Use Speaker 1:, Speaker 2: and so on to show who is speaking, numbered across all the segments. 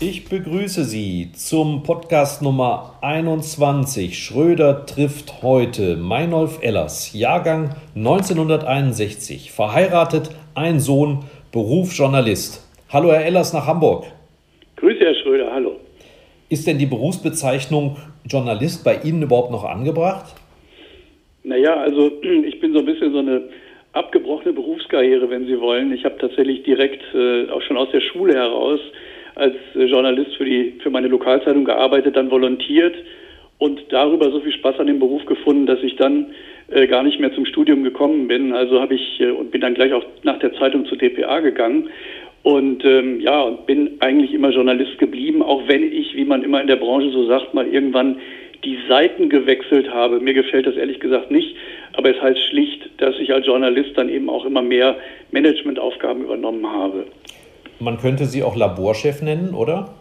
Speaker 1: Ich begrüße Sie zum Podcast Nummer 21. Schröder trifft heute Meinolf Ellers, Jahrgang 1961, verheiratet, ein Sohn, Beruf Journalist. Hallo Herr Ellers nach Hamburg.
Speaker 2: Grüße Herr Schröder, hallo.
Speaker 1: Ist denn die Berufsbezeichnung Journalist bei Ihnen überhaupt noch angebracht?
Speaker 2: Naja, also ich bin so ein bisschen so eine abgebrochene Berufskarriere, wenn Sie wollen. Ich habe tatsächlich direkt äh, auch schon aus der Schule heraus als äh, Journalist für, die, für meine Lokalzeitung gearbeitet, dann volontiert und darüber so viel Spaß an dem Beruf gefunden, dass ich dann äh, gar nicht mehr zum Studium gekommen bin. Also habe ich äh, und bin dann gleich auch nach der Zeitung zur DPA gegangen und ähm, ja, und bin eigentlich immer Journalist geblieben, auch wenn ich, wie man immer in der Branche so sagt, mal irgendwann die Seiten gewechselt habe. Mir gefällt das ehrlich gesagt nicht, aber es heißt schlicht, dass ich als Journalist dann eben auch immer mehr Managementaufgaben übernommen habe.
Speaker 1: Man könnte Sie auch Laborchef nennen, oder?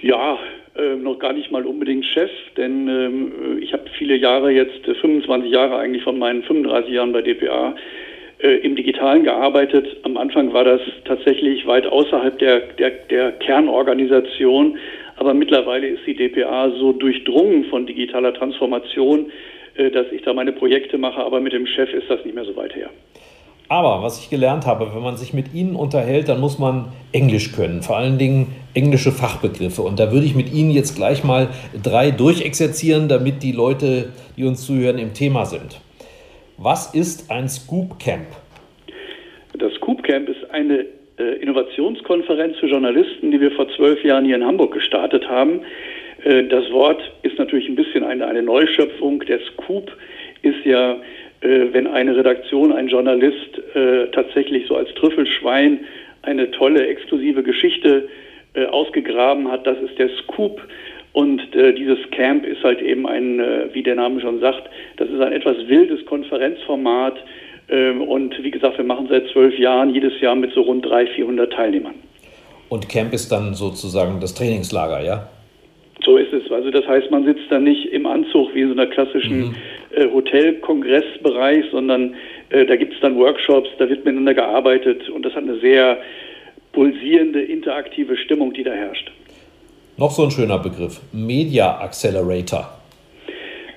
Speaker 2: Ja, äh, noch gar nicht mal unbedingt Chef, denn ähm, ich habe viele Jahre jetzt, 25 Jahre eigentlich von meinen 35 Jahren bei DPA, äh, im Digitalen gearbeitet. Am Anfang war das tatsächlich weit außerhalb der, der, der Kernorganisation, aber mittlerweile ist die DPA so durchdrungen von digitaler Transformation, äh, dass ich da meine Projekte mache, aber mit dem Chef ist das nicht mehr so weit her.
Speaker 1: Aber was ich gelernt habe, wenn man sich mit Ihnen unterhält, dann muss man Englisch können, vor allen Dingen englische Fachbegriffe. Und da würde ich mit Ihnen jetzt gleich mal drei durchexerzieren, damit die Leute, die uns zuhören, im Thema sind. Was ist ein Scoop Camp?
Speaker 2: Das Scoop Camp ist eine äh, Innovationskonferenz für Journalisten, die wir vor zwölf Jahren hier in Hamburg gestartet haben. Äh, das Wort ist natürlich ein bisschen eine, eine Neuschöpfung. Der Scoop ist ja, wenn eine Redaktion, ein Journalist äh, tatsächlich so als Trüffelschwein eine tolle, exklusive Geschichte äh, ausgegraben hat. Das ist der Scoop. Und äh, dieses Camp ist halt eben ein, äh, wie der Name schon sagt, das ist ein etwas wildes Konferenzformat. Ähm, und wie gesagt, wir machen seit zwölf Jahren jedes Jahr mit so rund 300, 400 Teilnehmern.
Speaker 1: Und Camp ist dann sozusagen das Trainingslager, ja?
Speaker 2: So ist es. Also das heißt, man sitzt da nicht im Anzug wie in so einer klassischen mhm. äh, Hotelkongressbereich, sondern äh, da gibt es dann Workshops, da wird miteinander gearbeitet und das hat eine sehr pulsierende, interaktive Stimmung, die da herrscht.
Speaker 1: Noch so ein schöner Begriff, Media Accelerator.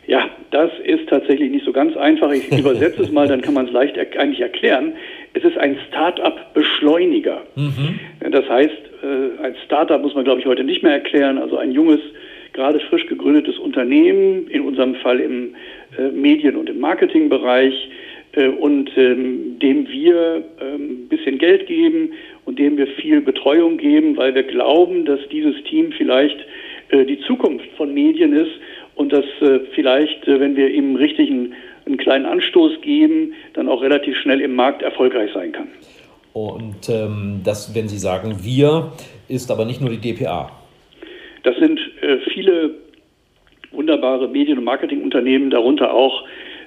Speaker 2: Ja, das ist tatsächlich nicht so ganz einfach. Ich übersetze es mal, dann kann man es leicht er eigentlich erklären. Es ist ein Start-up-Beschleuniger. Mhm. Das heißt, äh, ein Startup muss man, glaube ich, heute nicht mehr erklären. Also ein junges, gerade frisch gegründetes Unternehmen, in unserem Fall im äh, Medien- und im Marketingbereich, äh, und ähm, dem wir ein ähm, bisschen Geld geben und dem wir viel Betreuung geben, weil wir glauben, dass dieses Team vielleicht äh, die Zukunft von Medien ist und dass äh, vielleicht, äh, wenn wir ihm richtig einen, einen, kleinen Anstoß geben, dann auch relativ schnell im Markt erfolgreich sein kann.
Speaker 1: Und ähm, das, wenn Sie sagen wir, ist aber nicht nur die DPA.
Speaker 2: Das sind äh, viele wunderbare Medien- und Marketingunternehmen, darunter auch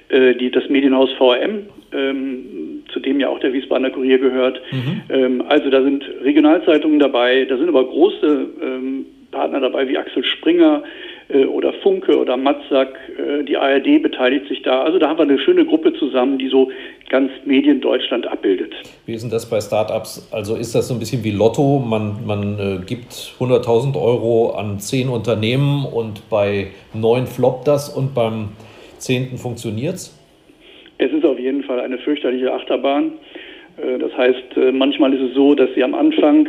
Speaker 2: äh, die, das Medienhaus VRM, ähm, zu dem ja auch der Wiesbadener Kurier gehört. Mhm. Ähm, also da sind Regionalzeitungen dabei, da sind aber große ähm, Partner dabei wie Axel Springer oder Funke oder Matzak. Äh, die ARD beteiligt sich da. Also da haben wir eine schöne Gruppe zusammen, die so ganz Medien Deutschland abbildet.
Speaker 1: Wie ist denn das bei Startups? Also ist das so ein bisschen wie Lotto? Man, man äh, gibt 100.000 Euro an zehn Unternehmen und bei neun floppt das und beim zehnten funktioniert es?
Speaker 2: Es ist auf jeden Fall eine fürchterliche Achterbahn. Äh, das heißt, äh, manchmal ist es so, dass Sie am Anfang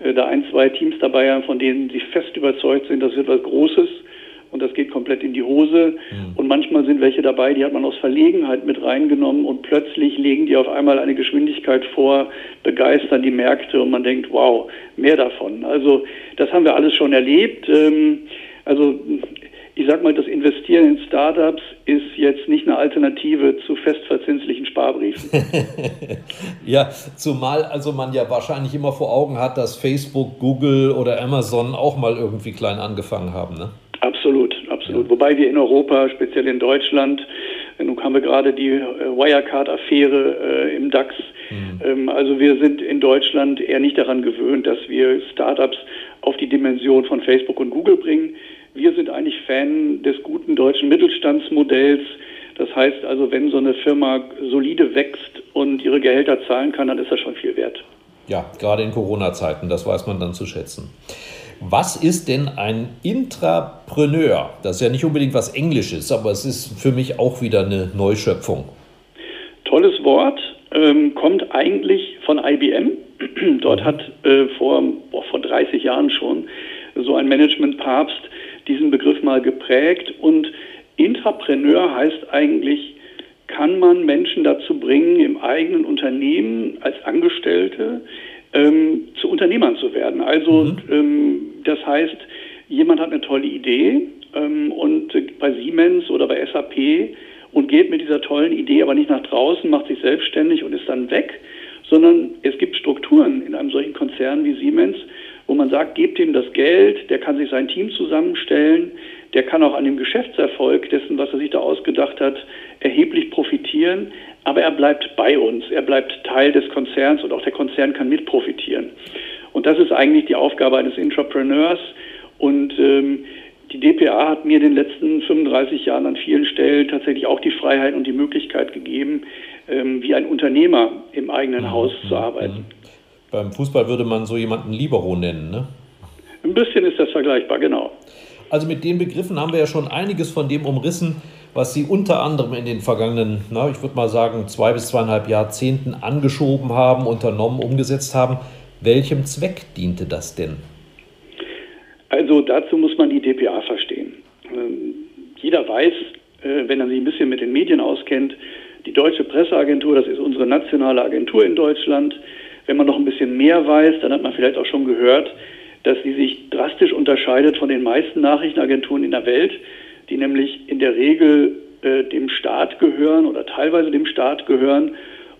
Speaker 2: äh, da ein, zwei Teams dabei haben, von denen Sie fest überzeugt sind, das wird was Großes. Und das geht komplett in die Hose. Mhm. Und manchmal sind welche dabei, die hat man aus Verlegenheit mit reingenommen und plötzlich legen die auf einmal eine Geschwindigkeit vor, begeistern die Märkte und man denkt, wow, mehr davon. Also das haben wir alles schon erlebt. Ähm, also ich sag mal, das Investieren in Startups ist jetzt nicht eine Alternative zu festverzinslichen Sparbriefen.
Speaker 1: ja, zumal also man ja wahrscheinlich immer vor Augen hat, dass Facebook, Google oder Amazon auch mal irgendwie klein angefangen haben, ne?
Speaker 2: Absolut, absolut. Ja. Wobei wir in Europa, speziell in Deutschland, nun haben wir gerade die äh, Wirecard-Affäre äh, im DAX. Mhm. Ähm, also wir sind in Deutschland eher nicht daran gewöhnt, dass wir Startups auf die Dimension von Facebook und Google bringen. Wir sind eigentlich Fan des guten deutschen Mittelstandsmodells. Das heißt also, wenn so eine Firma solide wächst und ihre Gehälter zahlen kann, dann ist das schon viel wert.
Speaker 1: Ja, gerade in Corona-Zeiten, das weiß man dann zu schätzen. Was ist denn ein Intrapreneur? Das ist ja nicht unbedingt was Englisches, aber es ist für mich auch wieder eine Neuschöpfung.
Speaker 2: Tolles Wort, ähm, kommt eigentlich von IBM. Dort hat äh, vor, boah, vor 30 Jahren schon so ein Management-Papst diesen Begriff mal geprägt. Und Intrapreneur heißt eigentlich, kann man Menschen dazu bringen, im eigenen Unternehmen als Angestellte ähm, zu Unternehmern zu werden. Also mhm. ähm, das heißt, jemand hat eine tolle Idee ähm, und bei Siemens oder bei SAP und geht mit dieser tollen Idee aber nicht nach draußen, macht sich selbstständig und ist dann weg, sondern es gibt Strukturen in einem solchen Konzern wie Siemens, wo man sagt, gebt ihm das Geld, der kann sich sein Team zusammenstellen, der kann auch an dem Geschäftserfolg dessen, was er sich da ausgedacht hat, erheblich profitieren, aber er bleibt bei uns, er bleibt Teil des Konzerns und auch der Konzern kann mit profitieren. Und das ist eigentlich die Aufgabe eines Intrapreneurs und ähm, die DPA hat mir in den letzten 35 Jahren an vielen Stellen tatsächlich auch die Freiheit und die Möglichkeit gegeben, ähm, wie ein Unternehmer im eigenen mhm. Haus zu arbeiten.
Speaker 1: Beim Fußball würde man so jemanden Libero nennen, ne?
Speaker 2: Ein bisschen ist das vergleichbar, genau.
Speaker 1: Also mit den Begriffen haben wir ja schon einiges von dem umrissen, was Sie unter anderem in den vergangenen, na, ich würde mal sagen, zwei bis zweieinhalb Jahrzehnten angeschoben haben, unternommen, umgesetzt haben. Welchem Zweck diente das denn?
Speaker 2: Also dazu muss man die DPA verstehen. Ähm, jeder weiß, äh, wenn er sich ein bisschen mit den Medien auskennt, die Deutsche Presseagentur, das ist unsere nationale Agentur in Deutschland, wenn man noch ein bisschen mehr weiß, dann hat man vielleicht auch schon gehört, dass sie sich drastisch unterscheidet von den meisten Nachrichtenagenturen in der Welt, die nämlich in der Regel äh, dem Staat gehören oder teilweise dem Staat gehören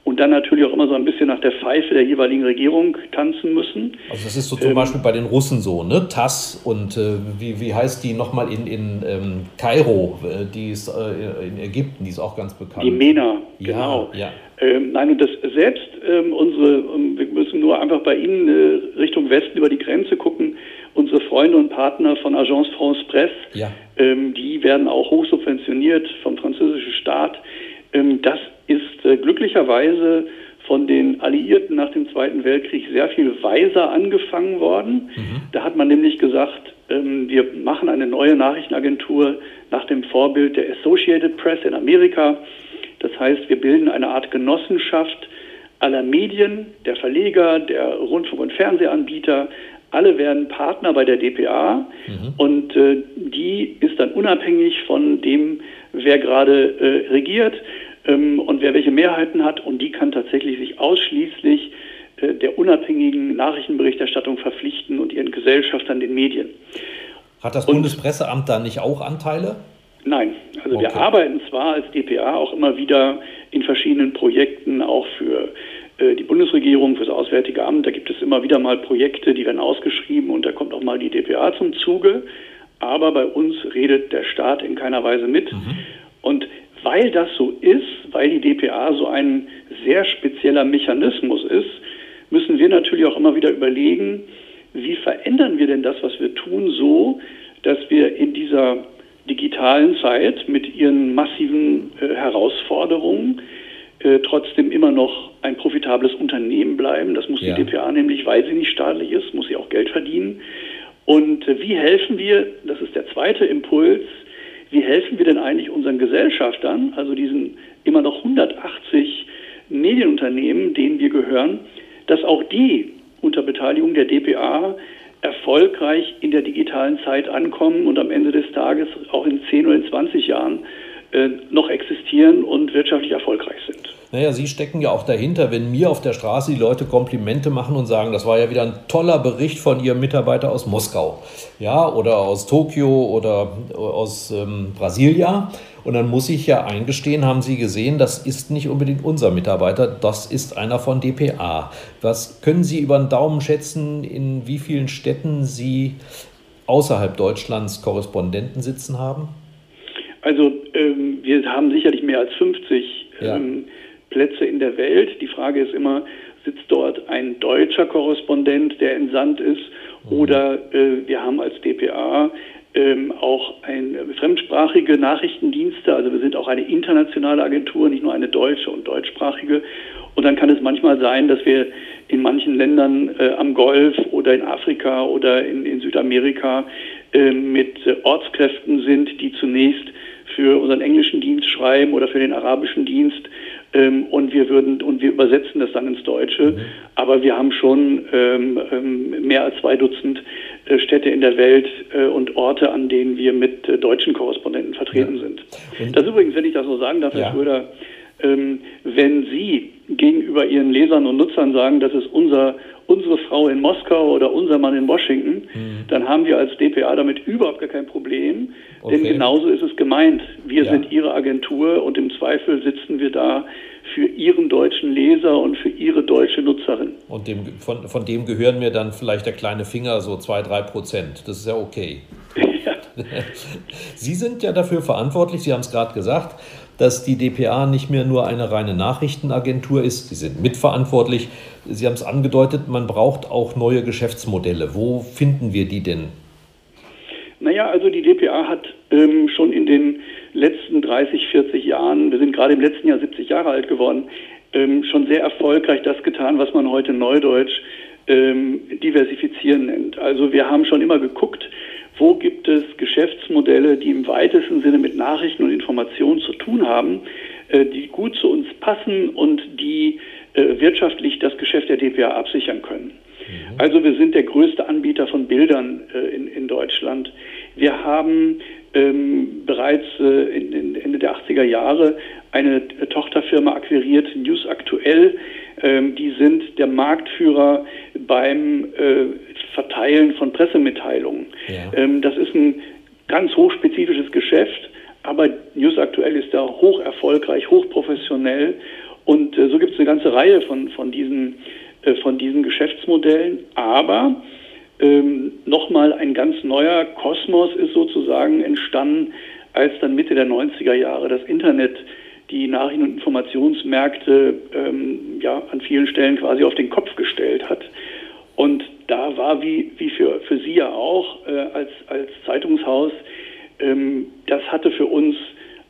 Speaker 2: und dann natürlich auch immer so ein bisschen nach der Pfeife der jeweiligen Regierung tanzen müssen.
Speaker 1: Also das ist so zum ähm, Beispiel bei den Russen so, ne? TASS und äh, wie, wie heißt die nochmal in, in ähm, Kairo, äh, die ist äh, in Ägypten, die ist auch ganz bekannt.
Speaker 2: Die MENA, genau. Ja. Ähm, nein, und das selbst ähm, unsere, ähm, wir müssen nur einfach bei Ihnen äh, Richtung Westen über die Grenze gucken, unsere Freunde und Partner von Agence France Presse, ja. Ähm, die werden auch hochsubventioniert vom französischen Staat. Ähm, das ist äh, glücklicherweise von den Alliierten nach dem Zweiten Weltkrieg sehr viel weiser angefangen worden. Mhm. Da hat man nämlich gesagt, ähm, wir machen eine neue Nachrichtenagentur nach dem Vorbild der Associated Press in Amerika. Das heißt, wir bilden eine Art Genossenschaft aller Medien, der Verleger, der Rundfunk- und Fernsehanbieter. Alle werden Partner bei der DPA mhm. und äh, die ist dann unabhängig von dem, wer gerade äh, regiert ähm, und wer welche Mehrheiten hat. Und die kann tatsächlich sich ausschließlich äh, der unabhängigen Nachrichtenberichterstattung verpflichten und ihren Gesellschaftern, den Medien.
Speaker 1: Hat das Bundespresseamt da nicht auch Anteile?
Speaker 2: Nein, also okay. wir arbeiten zwar als DPA auch immer wieder in verschiedenen Projekten, auch für die Bundesregierung, für das Auswärtige Amt. Da gibt es immer wieder mal Projekte, die werden ausgeschrieben und da kommt auch mal die DPA zum Zuge. Aber bei uns redet der Staat in keiner Weise mit. Mhm. Und weil das so ist, weil die DPA so ein sehr spezieller Mechanismus ist, müssen wir natürlich auch immer wieder überlegen, wie verändern wir denn das, was wir tun, so, dass wir in dieser digitalen Zeit mit ihren massiven äh, Herausforderungen äh, trotzdem immer noch ein profitables Unternehmen bleiben. Das muss ja. die DPA nämlich, weil sie nicht staatlich ist, muss sie auch Geld verdienen. Und äh, wie helfen wir, das ist der zweite Impuls, wie helfen wir denn eigentlich unseren Gesellschaftern, also diesen immer noch 180 Medienunternehmen, denen wir gehören, dass auch die unter Beteiligung der DPA erfolgreich in der digitalen Zeit ankommen und am Ende des Tages auch in 10 oder in 20 Jahren noch existieren und wirtschaftlich erfolgreich sind.
Speaker 1: Naja, Sie stecken ja auch dahinter, wenn mir auf der Straße die Leute Komplimente machen und sagen, das war ja wieder ein toller Bericht von Ihrem Mitarbeiter aus Moskau, ja, oder aus Tokio oder aus ähm, Brasilia. Und dann muss ich ja eingestehen, haben Sie gesehen, das ist nicht unbedingt unser Mitarbeiter, das ist einer von DPA. Was können Sie über den Daumen schätzen, in wie vielen Städten Sie außerhalb Deutschlands Korrespondenten sitzen haben?
Speaker 2: Also ähm, wir haben sicherlich mehr als 50 ja. ähm, Plätze in der Welt. Die Frage ist immer, sitzt dort ein deutscher Korrespondent, der entsandt ist, mhm. oder äh, wir haben als DPA ähm, auch ein, äh, fremdsprachige Nachrichtendienste, also wir sind auch eine internationale Agentur, nicht nur eine deutsche und deutschsprachige. Und dann kann es manchmal sein, dass wir in manchen Ländern äh, am Golf oder in Afrika oder in, in Südamerika äh, mit Ortskräften sind, die zunächst für unseren englischen Dienst schreiben oder für den arabischen Dienst ähm, und wir würden und wir übersetzen das dann ins Deutsche. Mhm. Aber wir haben schon ähm, ähm, mehr als zwei Dutzend äh, Städte in der Welt äh, und Orte, an denen wir mit äh, deutschen Korrespondenten vertreten ja. sind. Und das übrigens, wenn ich das so sagen darf, Herr ja. Schröder, ähm, wenn Sie gegenüber Ihren Lesern und Nutzern sagen, das ist unser, unsere Frau in Moskau oder unser Mann in Washington, mhm. dann haben wir als DPA damit überhaupt gar kein Problem, okay. denn genauso ist es gemeint. Wir ja. sind Ihre Agentur und im Zweifel sitzen wir da für Ihren deutschen Leser und für Ihre deutsche Nutzerin.
Speaker 1: Und dem, von, von dem gehören mir dann vielleicht der kleine Finger so zwei, drei Prozent. Das ist ja okay. Ja. Sie sind ja dafür verantwortlich, Sie haben es gerade gesagt, dass die DPA nicht mehr nur eine reine Nachrichtenagentur ist. Sie sind mitverantwortlich. Sie haben es angedeutet, man braucht auch neue Geschäftsmodelle. Wo finden wir die denn?
Speaker 2: Naja, also die DPA hat ähm, schon in den letzten 30, 40 Jahren, wir sind gerade im letzten Jahr 70 Jahre alt geworden, ähm, schon sehr erfolgreich das getan, was man heute Neudeutsch ähm, diversifizieren nennt. Also wir haben schon immer geguckt, wo gibt es Geschäftsmodelle, die im weitesten Sinne mit Nachrichten und Informationen zu tun haben, äh, die gut zu uns passen und die äh, wirtschaftlich das Geschäft der DPA absichern können. Mhm. Also wir sind der größte Anbieter von Bildern äh, in, in Deutschland. Wir haben ähm, bereits äh, in, in Ende der 80er Jahre eine Tochterfirma akquiriert, News Aktuell. Ähm, die sind der Marktführer beim äh, Verteilen von Pressemitteilungen. Ja. Ähm, das ist ein ganz hochspezifisches Geschäft, aber News Aktuell ist da hoch erfolgreich, hochprofessionell. Und äh, so gibt es eine ganze Reihe von, von, diesen, äh, von diesen Geschäftsmodellen. Aber ähm, nochmal ein ganz neuer Kosmos ist sozusagen entstanden, als dann Mitte der 90er Jahre das Internet die Nachrichten- und Informationsmärkte ähm, ja, an vielen Stellen quasi auf den Kopf gestellt hat. Und da war, wie, wie für, für Sie ja auch äh, als, als Zeitungshaus, ähm, das hatte für uns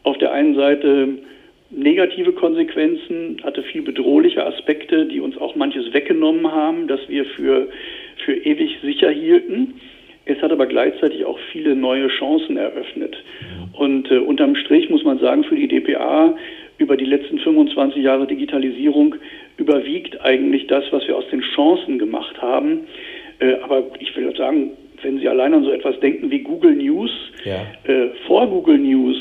Speaker 2: auf der einen Seite negative Konsequenzen, hatte viel bedrohliche Aspekte, die uns auch manches weggenommen haben, dass wir für, für ewig sicher hielten. Es hat aber gleichzeitig auch viele neue Chancen eröffnet. Und äh, unterm Strich muss man sagen, für die DPA über die letzten 25 Jahre Digitalisierung überwiegt eigentlich das, was wir aus den Chancen gemacht haben. Äh, aber ich will sagen, wenn Sie allein an so etwas denken wie Google News, ja. äh, vor Google News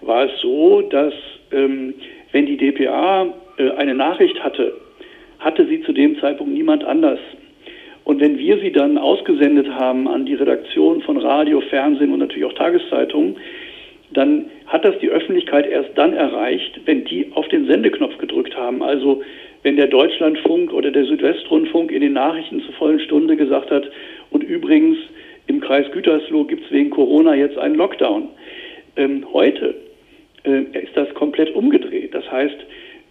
Speaker 2: war es so, dass ähm, wenn die DPA äh, eine Nachricht hatte, hatte sie zu dem Zeitpunkt niemand anders. Und wenn wir sie dann ausgesendet haben an die Redaktion von Radio, Fernsehen und natürlich auch Tageszeitungen, dann hat das die Öffentlichkeit erst dann erreicht, wenn die auf den Sendeknopf gedrückt haben. Also wenn der Deutschlandfunk oder der Südwestrundfunk in den Nachrichten zur vollen Stunde gesagt hat, und übrigens im Kreis Gütersloh gibt es wegen Corona jetzt einen Lockdown. Ähm, heute äh, ist das komplett umgedreht. Das heißt,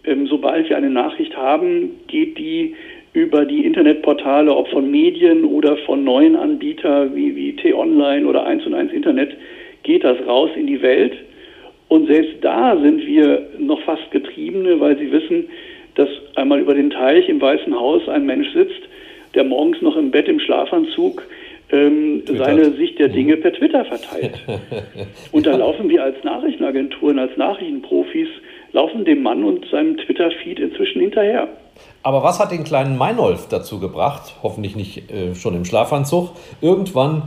Speaker 2: ähm, sobald wir eine Nachricht haben, geht die über die Internetportale, ob von Medien oder von neuen Anbietern wie, wie T-Online oder 1 und 1 Internet, geht das raus in die Welt. Und selbst da sind wir noch fast Getriebene, weil Sie wissen, dass einmal über den Teich im Weißen Haus ein Mensch sitzt, der morgens noch im Bett im Schlafanzug ähm, seine Sicht der Dinge per Twitter verteilt. Und da laufen wir als Nachrichtenagenturen, als Nachrichtenprofis laufen dem Mann und seinem Twitter-Feed inzwischen hinterher.
Speaker 1: Aber was hat den kleinen Meinolf dazu gebracht, hoffentlich nicht äh, schon im Schlafanzug, irgendwann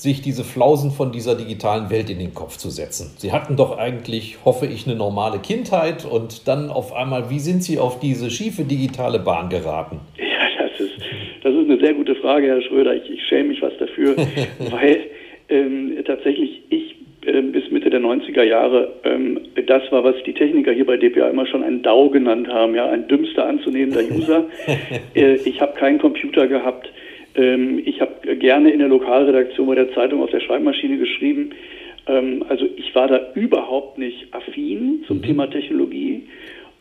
Speaker 1: sich diese Flausen von dieser digitalen Welt in den Kopf zu setzen? Sie hatten doch eigentlich, hoffe ich, eine normale Kindheit und dann auf einmal, wie sind Sie auf diese schiefe digitale Bahn geraten?
Speaker 2: Ja, das ist, das ist eine sehr gute Frage, Herr Schröder. Ich, ich schäme mich was dafür, weil ähm, tatsächlich ich äh, bis Mitte der 90er Jahre ähm, das war, was die Techniker hier bei DPA immer schon ein DAO genannt haben, ja, ein dümmster anzunehmender User. äh, ich habe keinen Computer gehabt. Ähm, ich habe gerne in der Lokalredaktion bei der Zeitung auf der Schreibmaschine geschrieben. Ähm, also ich war da überhaupt nicht affin zum mhm. Thema Technologie.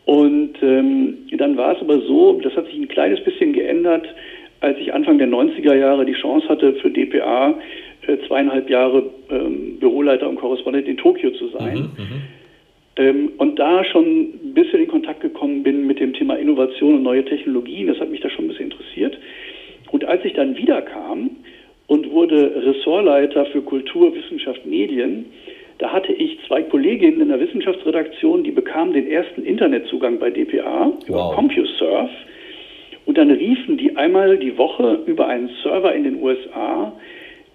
Speaker 2: Und ähm, dann war es aber so, das hat sich ein kleines bisschen geändert, als ich Anfang der 90er Jahre die Chance hatte, für DPA äh, zweieinhalb Jahre ähm, Büroleiter und Korrespondent in Tokio zu sein. Mhm, mhm, ähm, und da schon ein bisschen in Kontakt gekommen bin mit dem Thema Innovation und neue Technologien. Das hat mich da schon ein bisschen interessiert. Und als ich dann wiederkam und wurde Ressortleiter für Kultur, Wissenschaft, Medien, da hatte ich zwei Kolleginnen in der Wissenschaftsredaktion, die bekamen den ersten Internetzugang bei DPA wow. über CompuServe. Und dann riefen die einmal die Woche über einen Server in den USA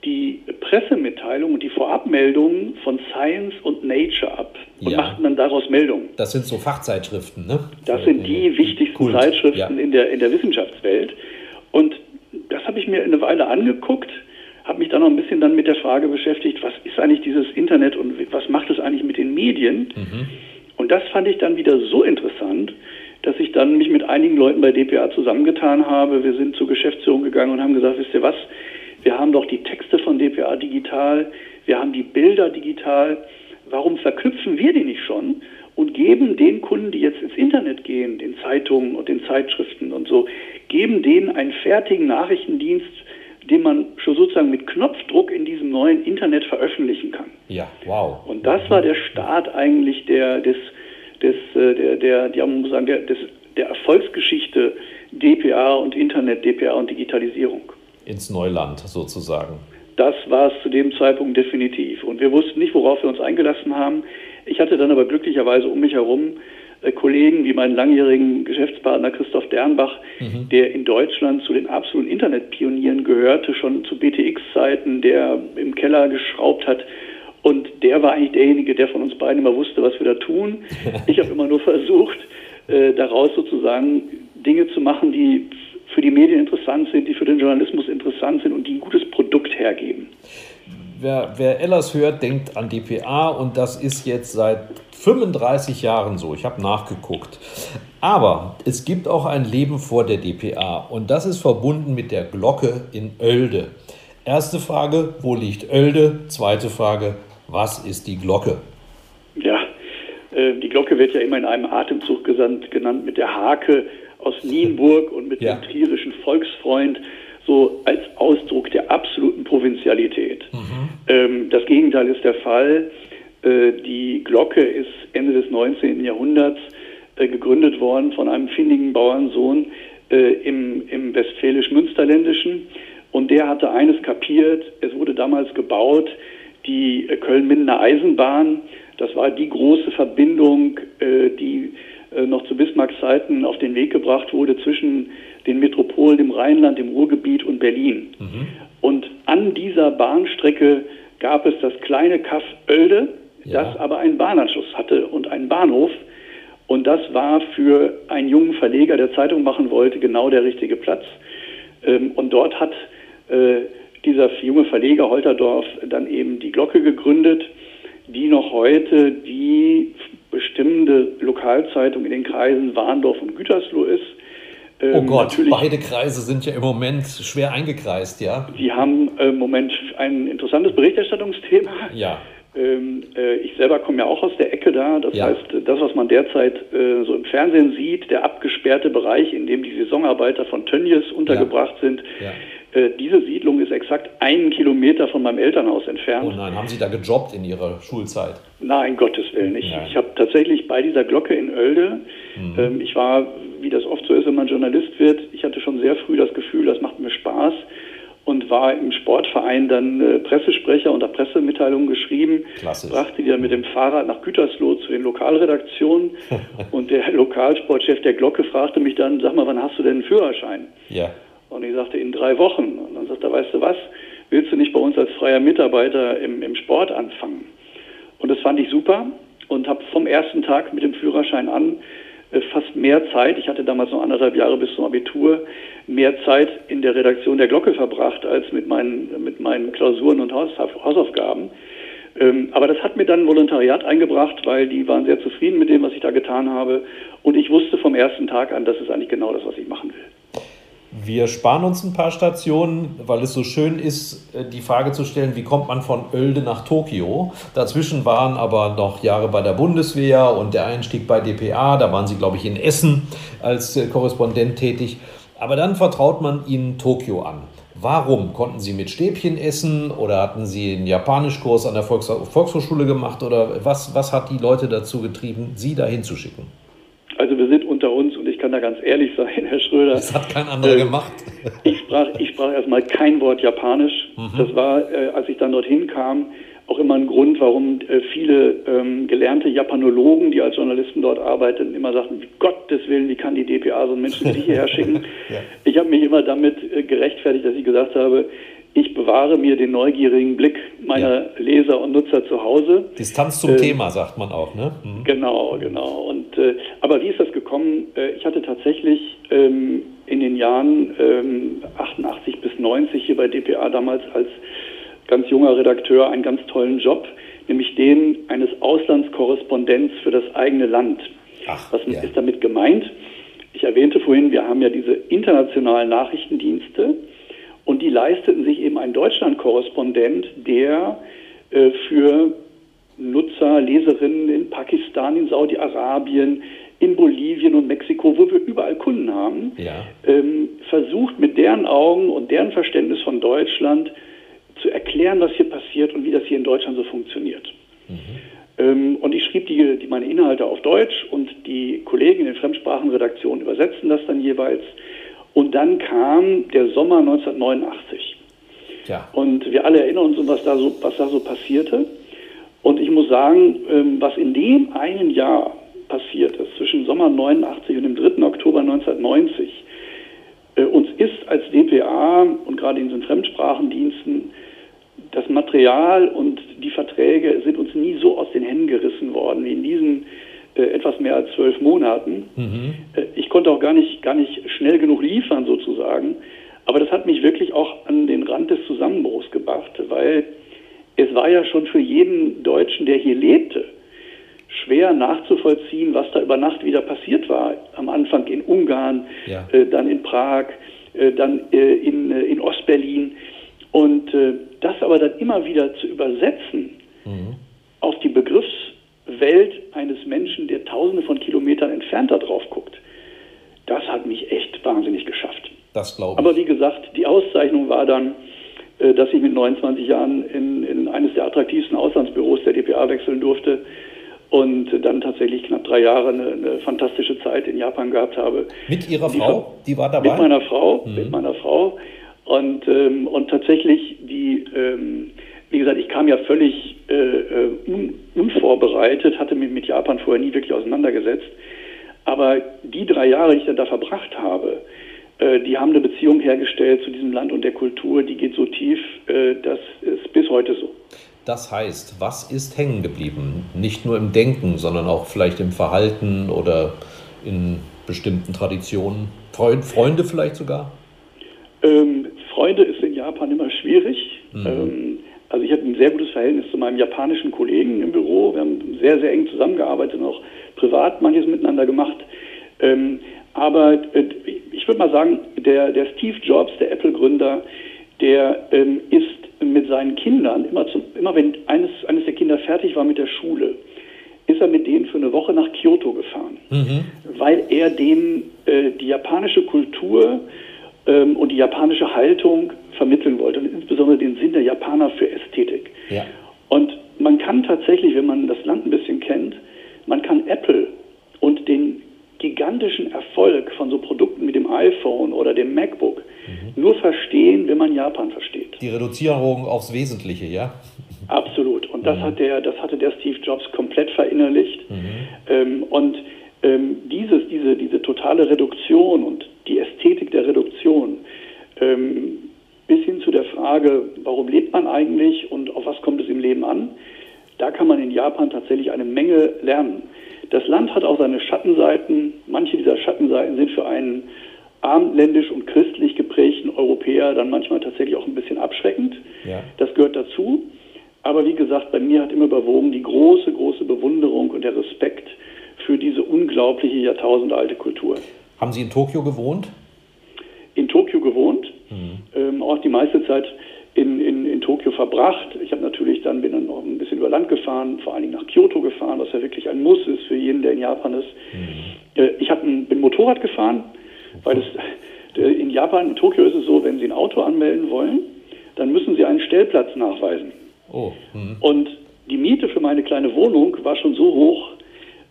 Speaker 2: die Pressemitteilung und die Vorabmeldungen von Science und Nature ab und ja. machten dann daraus Meldungen.
Speaker 1: Das sind so Fachzeitschriften, ne?
Speaker 2: Das sind die wichtigsten Kult. Zeitschriften ja. in, der, in der Wissenschaftswelt. Und habe ich mir eine Weile angeguckt, habe mich dann noch ein bisschen dann mit der Frage beschäftigt, was ist eigentlich dieses Internet und was macht es eigentlich mit den Medien? Mhm. Und das fand ich dann wieder so interessant, dass ich dann mich mit einigen Leuten bei DPA zusammengetan habe. Wir sind zur Geschäftsführung gegangen und haben gesagt, wisst ihr was, wir haben doch die Texte von DPA digital, wir haben die Bilder digital. Warum verknüpfen wir die nicht schon und geben den Kunden, die jetzt ins Internet gehen, den Zeitungen und den Zeitschriften und so, geben denen einen fertigen Nachrichtendienst, den man schon sozusagen mit Knopfdruck in diesem neuen Internet veröffentlichen kann.
Speaker 1: Ja, wow.
Speaker 2: Und das war der Start eigentlich der, des, des, äh, der, der, der, muss sagen, der, des, der Erfolgsgeschichte DPA und Internet, DPA und Digitalisierung
Speaker 1: ins Neuland sozusagen.
Speaker 2: Das war es zu dem Zeitpunkt definitiv. Und wir wussten nicht, worauf wir uns eingelassen haben. Ich hatte dann aber glücklicherweise um mich herum äh, Kollegen wie meinen langjährigen Geschäftspartner Christoph Dernbach, mhm. der in Deutschland zu den absoluten Internetpionieren gehörte, schon zu BTX-Zeiten, der im Keller geschraubt hat. Und der war eigentlich derjenige, der von uns beiden immer wusste, was wir da tun. Ich habe immer nur versucht, äh, daraus sozusagen Dinge zu machen, die für die Medien interessant sind, die für den Journalismus interessant sind und die ein gutes Produkt hergeben.
Speaker 1: Wer, wer Ellers hört, denkt an DPA und das ist jetzt seit 35 Jahren so. Ich habe nachgeguckt. Aber es gibt auch ein Leben vor der DPA und das ist verbunden mit der Glocke in Oelde. Erste Frage, wo liegt Oelde? Zweite Frage, was ist die Glocke?
Speaker 2: Ja, äh, die Glocke wird ja immer in einem Atemzug genannt mit der Hake aus Nienburg und mit ja. dem trierischen Volksfreund so als Ausdruck der absoluten Provinzialität. Mhm. Ähm, das Gegenteil ist der Fall. Äh, die Glocke ist Ende des 19. Jahrhunderts äh, gegründet worden von einem findigen Bauernsohn äh, im, im westfälisch-münsterländischen. Und der hatte eines kapiert, es wurde damals gebaut, die Köln-Mindener Eisenbahn. Das war die große Verbindung, äh, die äh, noch zu Bismarcks Zeiten auf den Weg gebracht wurde zwischen den Metropolen im Rheinland, im Ruhrgebiet und Berlin. Mhm. Und an dieser Bahnstrecke gab es das kleine Kaff Oelde, ja. das aber einen Bahnanschluss hatte und einen Bahnhof. Und das war für einen jungen Verleger, der Zeitung machen wollte, genau der richtige Platz. Ähm, und dort hat äh, dieser junge Verleger Holterdorf dann eben die Glocke gegründet, die noch heute die bestimmende Lokalzeitung in den Kreisen Warndorf und Gütersloh ist.
Speaker 1: Oh ähm, oh Gott, beide Kreise sind ja im Moment schwer eingekreist, ja?
Speaker 2: Sie haben im Moment ein interessantes Berichterstattungsthema.
Speaker 1: Ja.
Speaker 2: Ähm, äh, ich selber komme ja auch aus der Ecke da. Das ja. heißt, das, was man derzeit äh, so im Fernsehen sieht, der abgesperrte Bereich, in dem die Saisonarbeiter von Tönnies untergebracht ja. sind, ja. Äh, diese Siedlung ist exakt einen Kilometer von meinem Elternhaus entfernt.
Speaker 1: Oh nein, haben Sie da gejobbt in Ihrer Schulzeit?
Speaker 2: Nein, Gottes Willen nicht. Ich habe tatsächlich bei dieser Glocke in Oelde, mhm. ähm, ich war, wie das oft so ist, wenn man Journalist wird, ich hatte schon sehr früh das Gefühl, das macht mir Spaß. und war im Sportverein dann äh, Pressesprecher und habe Pressemitteilungen geschrieben.
Speaker 1: Klassisch.
Speaker 2: Brachte die dann mit dem Fahrrad nach Gütersloh zu den Lokalredaktionen. und der Lokalsportchef der Glocke fragte mich dann, sag mal, wann hast du denn einen Führerschein?
Speaker 1: Ja.
Speaker 2: Und ich sagte, in drei Wochen. Und dann sagte er, weißt du was, willst du nicht bei uns als freier Mitarbeiter im, im Sport anfangen? Und das fand ich super und habe vom ersten Tag mit dem Führerschein an äh, fast mehr Zeit, ich hatte damals noch anderthalb Jahre bis zum Abitur, mehr Zeit in der Redaktion der Glocke verbracht als mit meinen, mit meinen Klausuren und Hausaufgaben. Ähm, aber das hat mir dann Volontariat eingebracht, weil die waren sehr zufrieden mit dem, was ich da getan habe. Und ich wusste vom ersten Tag an, das ist eigentlich genau das, was ich machen will.
Speaker 1: Wir sparen uns ein paar Stationen, weil es so schön ist, äh, die Frage zu stellen, wie kommt man von Oelde nach Tokio? Dazwischen waren aber noch Jahre bei der Bundeswehr und der Einstieg bei dpa. Da waren Sie, glaube ich, in Essen als äh, Korrespondent tätig. Aber dann vertraut man Ihnen Tokio an. Warum? Konnten Sie mit Stäbchen essen oder hatten Sie einen Japanischkurs an der Volks Volkshochschule gemacht oder was, was hat die Leute dazu getrieben, Sie dahin zu schicken?
Speaker 2: Also wir sind unter uns und ich kann da ganz ehrlich sein, Herr Schröder.
Speaker 1: Das hat kein anderer äh, gemacht.
Speaker 2: Ich sprach, ich sprach erstmal kein Wort Japanisch. Mhm. Das war, äh, als ich dann dorthin kam, auch immer ein Grund, warum äh, viele ähm, gelernte Japanologen, die als Journalisten dort arbeiten, immer sagten, wie Gottes Willen, wie kann die DPA so einen Menschen wie hierher schicken? ja. Ich habe mich immer damit äh, gerechtfertigt, dass ich gesagt habe, ich bewahre mir den neugierigen Blick meiner ja. Leser und Nutzer zu Hause.
Speaker 1: Bis zum äh, Thema, sagt man auch, ne?
Speaker 2: Mhm. Genau, genau. Und, äh, aber wie ist das gekommen? Äh, ich hatte tatsächlich ähm, in den Jahren ähm, 88 bis 90 hier bei dpa damals als ganz junger Redakteur einen ganz tollen Job, nämlich den eines Auslandskorrespondents für das eigene Land. Ach, Was ja. ist damit gemeint? Ich erwähnte vorhin, wir haben ja diese internationalen Nachrichtendienste und die leisteten sich eben einen Deutschland-Korrespondent, der äh, für Nutzer, Leserinnen in Pakistan, in Saudi-Arabien, in Bolivien und Mexiko, wo wir überall Kunden haben, ja. ähm, versucht mit deren Augen und deren Verständnis von Deutschland zu erklären, was hier passiert und wie das hier in Deutschland so funktioniert. Mhm. Ähm, und ich schrieb die, die, meine Inhalte auf Deutsch und die Kollegen in den Fremdsprachenredaktionen übersetzten das dann jeweils. Und dann kam der Sommer 1989. Ja. Und wir alle erinnern uns, was da so, was da so passierte. Und ich muss sagen, ähm, was in dem einen Jahr passiert ist, zwischen Sommer 89 und dem 3. Oktober 1990, äh, uns ist als DPA und gerade in diesen Fremdsprachendiensten das Material und die Verträge sind uns nie so aus den Händen gerissen worden wie in diesen etwas mehr als zwölf Monaten. Mhm. Äh, ich konnte auch gar nicht, gar nicht schnell genug liefern sozusagen. Aber das hat mich wirklich auch an den Rand des Zusammenbruchs gebracht, weil es war ja schon für jeden Deutschen, der hier lebte, schwer nachzuvollziehen, was da über Nacht wieder passiert war. Am Anfang in Ungarn, ja. äh, dann in Prag, äh, dann äh, in, äh, in Ostberlin. Und das aber dann immer wieder zu übersetzen mhm. auf die Begriffswelt eines Menschen, der tausende von Kilometern entfernt da drauf guckt, das hat mich echt wahnsinnig geschafft.
Speaker 1: Das glaube
Speaker 2: ich. Aber wie gesagt, die Auszeichnung war dann, äh, dass ich mit 29 Jahren in, in eines der attraktivsten Auslandsbüros der DPA wechseln durfte und dann tatsächlich knapp drei Jahre eine, eine, fantastische Zeit in Japan gehabt habe.
Speaker 1: Mit Ihrer die Frau? Die war dabei?
Speaker 2: Mit meiner Frau, mhm. mit meiner Frau. Und, ähm, und tatsächlich die, ähm, wie gesagt, ich kam ja völlig äh, äh, un, unvorbereitet, hatte mich mit Japan vorher nie wirklich auseinandergesetzt. Aber die drei Jahre, die ich dann da verbracht habe, äh, die haben eine Beziehung hergestellt zu diesem Land und der Kultur, die geht so tief, äh, das ist bis heute so.
Speaker 1: Das heißt, was ist hängen geblieben? Nicht nur im Denken, sondern auch vielleicht im Verhalten oder in bestimmten Traditionen? Freunde vielleicht sogar?
Speaker 2: Ähm, Freunde ist in Japan immer schwierig. Mhm. Ähm, also ich habe ein sehr gutes Verhältnis zu meinem japanischen Kollegen im Büro. Wir haben sehr, sehr eng zusammengearbeitet und auch privat manches miteinander gemacht. Ähm, aber äh, ich würde mal sagen, der, der Steve Jobs, der Apple-Gründer, der ähm, ist mit seinen Kindern, immer, zum, immer wenn eines, eines der Kinder fertig war mit der Schule, ist er mit denen für eine Woche nach Kyoto gefahren, mhm. weil er denen äh, die japanische Kultur ähm, und die japanische Haltung vermitteln wollte und insbesondere den Sinn der Japaner für Ästhetik. Ja. Und man kann tatsächlich, wenn man das Land ein bisschen kennt, man kann Apple und den gigantischen Erfolg von so Produkten wie dem iPhone oder dem MacBook mhm. nur verstehen, wenn man Japan versteht.
Speaker 1: Die Reduzierung aufs Wesentliche, ja?
Speaker 2: Absolut. Und das, mhm. hat der, das hatte der Steve Jobs komplett verinnerlicht. Mhm. Ähm, und ähm, dieses, diese, diese totale Reduktion und die Ästhetik der Reduktion ähm, bis hin zu der Frage, warum lebt man eigentlich und auf was kommt es im Leben an, da kann man in Japan tatsächlich eine Menge lernen. Das Land hat auch seine Schattenseiten. Manche dieser Schattenseiten sind für einen armländisch und christlich geprägten Europäer dann manchmal tatsächlich auch ein bisschen abschreckend. Ja. Das gehört dazu. Aber wie gesagt, bei mir hat immer überwogen die große, große Bewunderung und der Respekt für diese unglaubliche jahrtausendalte Kultur.
Speaker 1: Haben Sie in Tokio gewohnt?
Speaker 2: In Tokio gewohnt, mhm. ähm, auch die meiste Zeit in, in, in Tokio verbracht. Ich habe natürlich dann bin dann noch ein bisschen über Land gefahren, vor allen Dingen nach Kyoto gefahren, was ja wirklich ein Muss ist für jeden, der in Japan ist. Mhm. Äh, ich hab ein, bin Motorrad gefahren, weil es äh, in Japan, in Tokio ist es so, wenn Sie ein Auto anmelden wollen, dann müssen Sie einen Stellplatz nachweisen. Oh. Mhm. Und die Miete für meine kleine Wohnung war schon so hoch,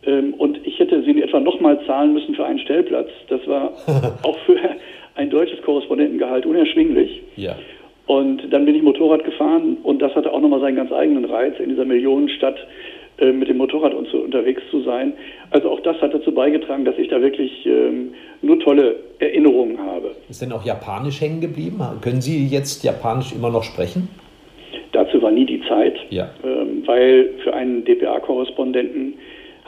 Speaker 2: ähm, und ich hätte sie etwa nochmal zahlen müssen für einen Stellplatz. Das war auch für ein deutsches Korrespondentengehalt unerschwinglich. Ja. Und dann bin ich Motorrad gefahren und das hatte auch nochmal seinen ganz eigenen Reiz, in dieser Millionenstadt äh, mit dem Motorrad und so unterwegs zu sein. Also auch das hat dazu beigetragen, dass ich da wirklich ähm, nur tolle Erinnerungen habe.
Speaker 1: Ist denn auch Japanisch hängen geblieben? Können Sie jetzt Japanisch immer noch sprechen?
Speaker 2: Dazu war nie die Zeit, ja. ähm, weil für einen DPA-Korrespondenten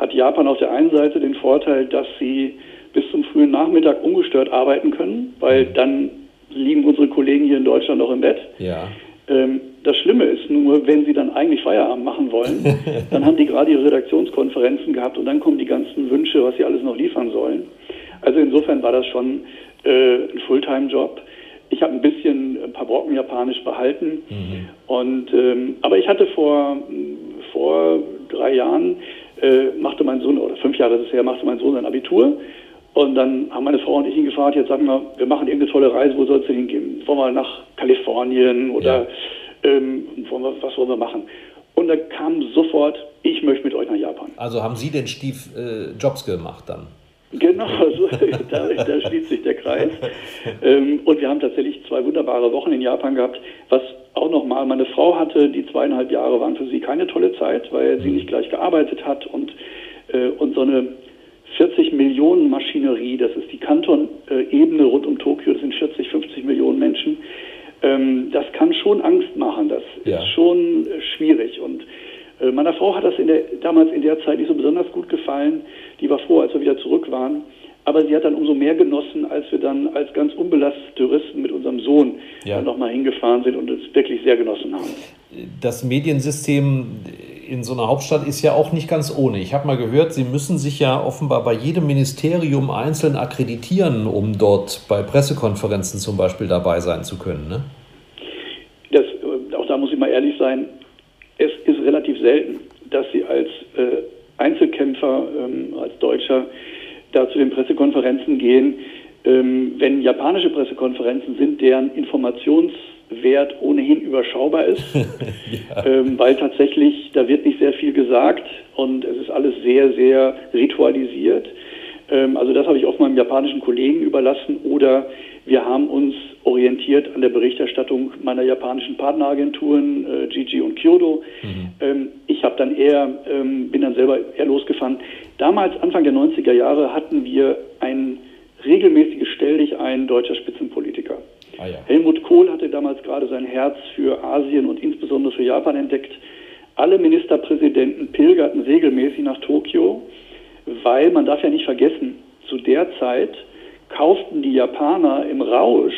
Speaker 2: hat Japan auf der einen Seite den Vorteil, dass sie bis zum frühen Nachmittag ungestört arbeiten können, weil mhm. dann liegen unsere Kollegen hier in Deutschland noch im Bett. Ja. Ähm, das Schlimme ist nur, wenn sie dann eigentlich Feierabend machen wollen, dann haben die gerade ihre Redaktionskonferenzen gehabt und dann kommen die ganzen Wünsche, was sie alles noch liefern sollen. Also insofern war das schon äh, ein Fulltime-Job. Ich habe ein bisschen ein paar Brocken Japanisch behalten. Mhm. Und, ähm, aber ich hatte vor, vor drei Jahren, äh, machte mein Sohn, oder fünf Jahre ist es her, machte mein Sohn sein Abitur. Und dann haben meine Frau und ich ihn gefragt, jetzt sagen wir, wir machen irgendeine tolle Reise, wo soll es denn hingehen? Wollen wir nach Kalifornien oder ja. ähm, wollen wir, was wollen wir machen? Und da kam sofort, ich möchte mit euch nach Japan.
Speaker 1: Also haben Sie den Stief äh, Jobs gemacht dann?
Speaker 2: Genau, so, da, da, schließt sich der Kreis. Ähm, und wir haben tatsächlich zwei wunderbare Wochen in Japan gehabt, was auch nochmal, meine Frau hatte, die zweieinhalb Jahre waren für sie keine tolle Zeit, weil sie mhm. nicht gleich gearbeitet hat und, äh, und so eine 40 Millionen Maschinerie, das ist die Kanton-Ebene rund um Tokio, das sind 40, 50 Millionen Menschen. Ähm, das kann schon Angst machen, das ja. ist schon äh, schwierig. Und äh, meiner Frau hat das in der, damals in der Zeit nicht so besonders gut gefallen. Die war froh, als wir wieder zurück waren. Aber sie hat dann umso mehr genossen, als wir dann als ganz unbelastete Touristen mit unserem Sohn ja. nochmal hingefahren sind und es wirklich sehr genossen haben.
Speaker 1: Das Mediensystem in so einer Hauptstadt ist ja auch nicht ganz ohne. Ich habe mal gehört, Sie müssen sich ja offenbar bei jedem Ministerium einzeln akkreditieren, um dort bei Pressekonferenzen zum Beispiel dabei sein zu können. Ne?
Speaker 2: Das, äh, auch da muss ich mal ehrlich sein, es ist relativ selten, dass Sie als äh, Einzelkämpfer, ähm, als Deutscher da zu den Pressekonferenzen gehen. Ähm, wenn japanische Pressekonferenzen sind, deren Informations- Wert ohnehin überschaubar ist, ja. ähm, weil tatsächlich da wird nicht sehr viel gesagt und es ist alles sehr, sehr ritualisiert. Ähm, also das habe ich oft meinem japanischen Kollegen überlassen oder wir haben uns orientiert an der Berichterstattung meiner japanischen Partneragenturen äh, Gigi und Kyoto. Mhm. Ähm, ich habe dann eher, ähm, bin dann selber eher losgefahren. Damals, Anfang der 90er Jahre, hatten wir ein regelmäßiges Stell dich ein deutscher Spitzenpolitiker. Ah, ja. Helmut Kohl hatte damals gerade sein Herz für Asien und insbesondere für Japan entdeckt. Alle Ministerpräsidenten pilgerten regelmäßig nach Tokio, weil man darf ja nicht vergessen, zu der Zeit kauften die Japaner im Rausch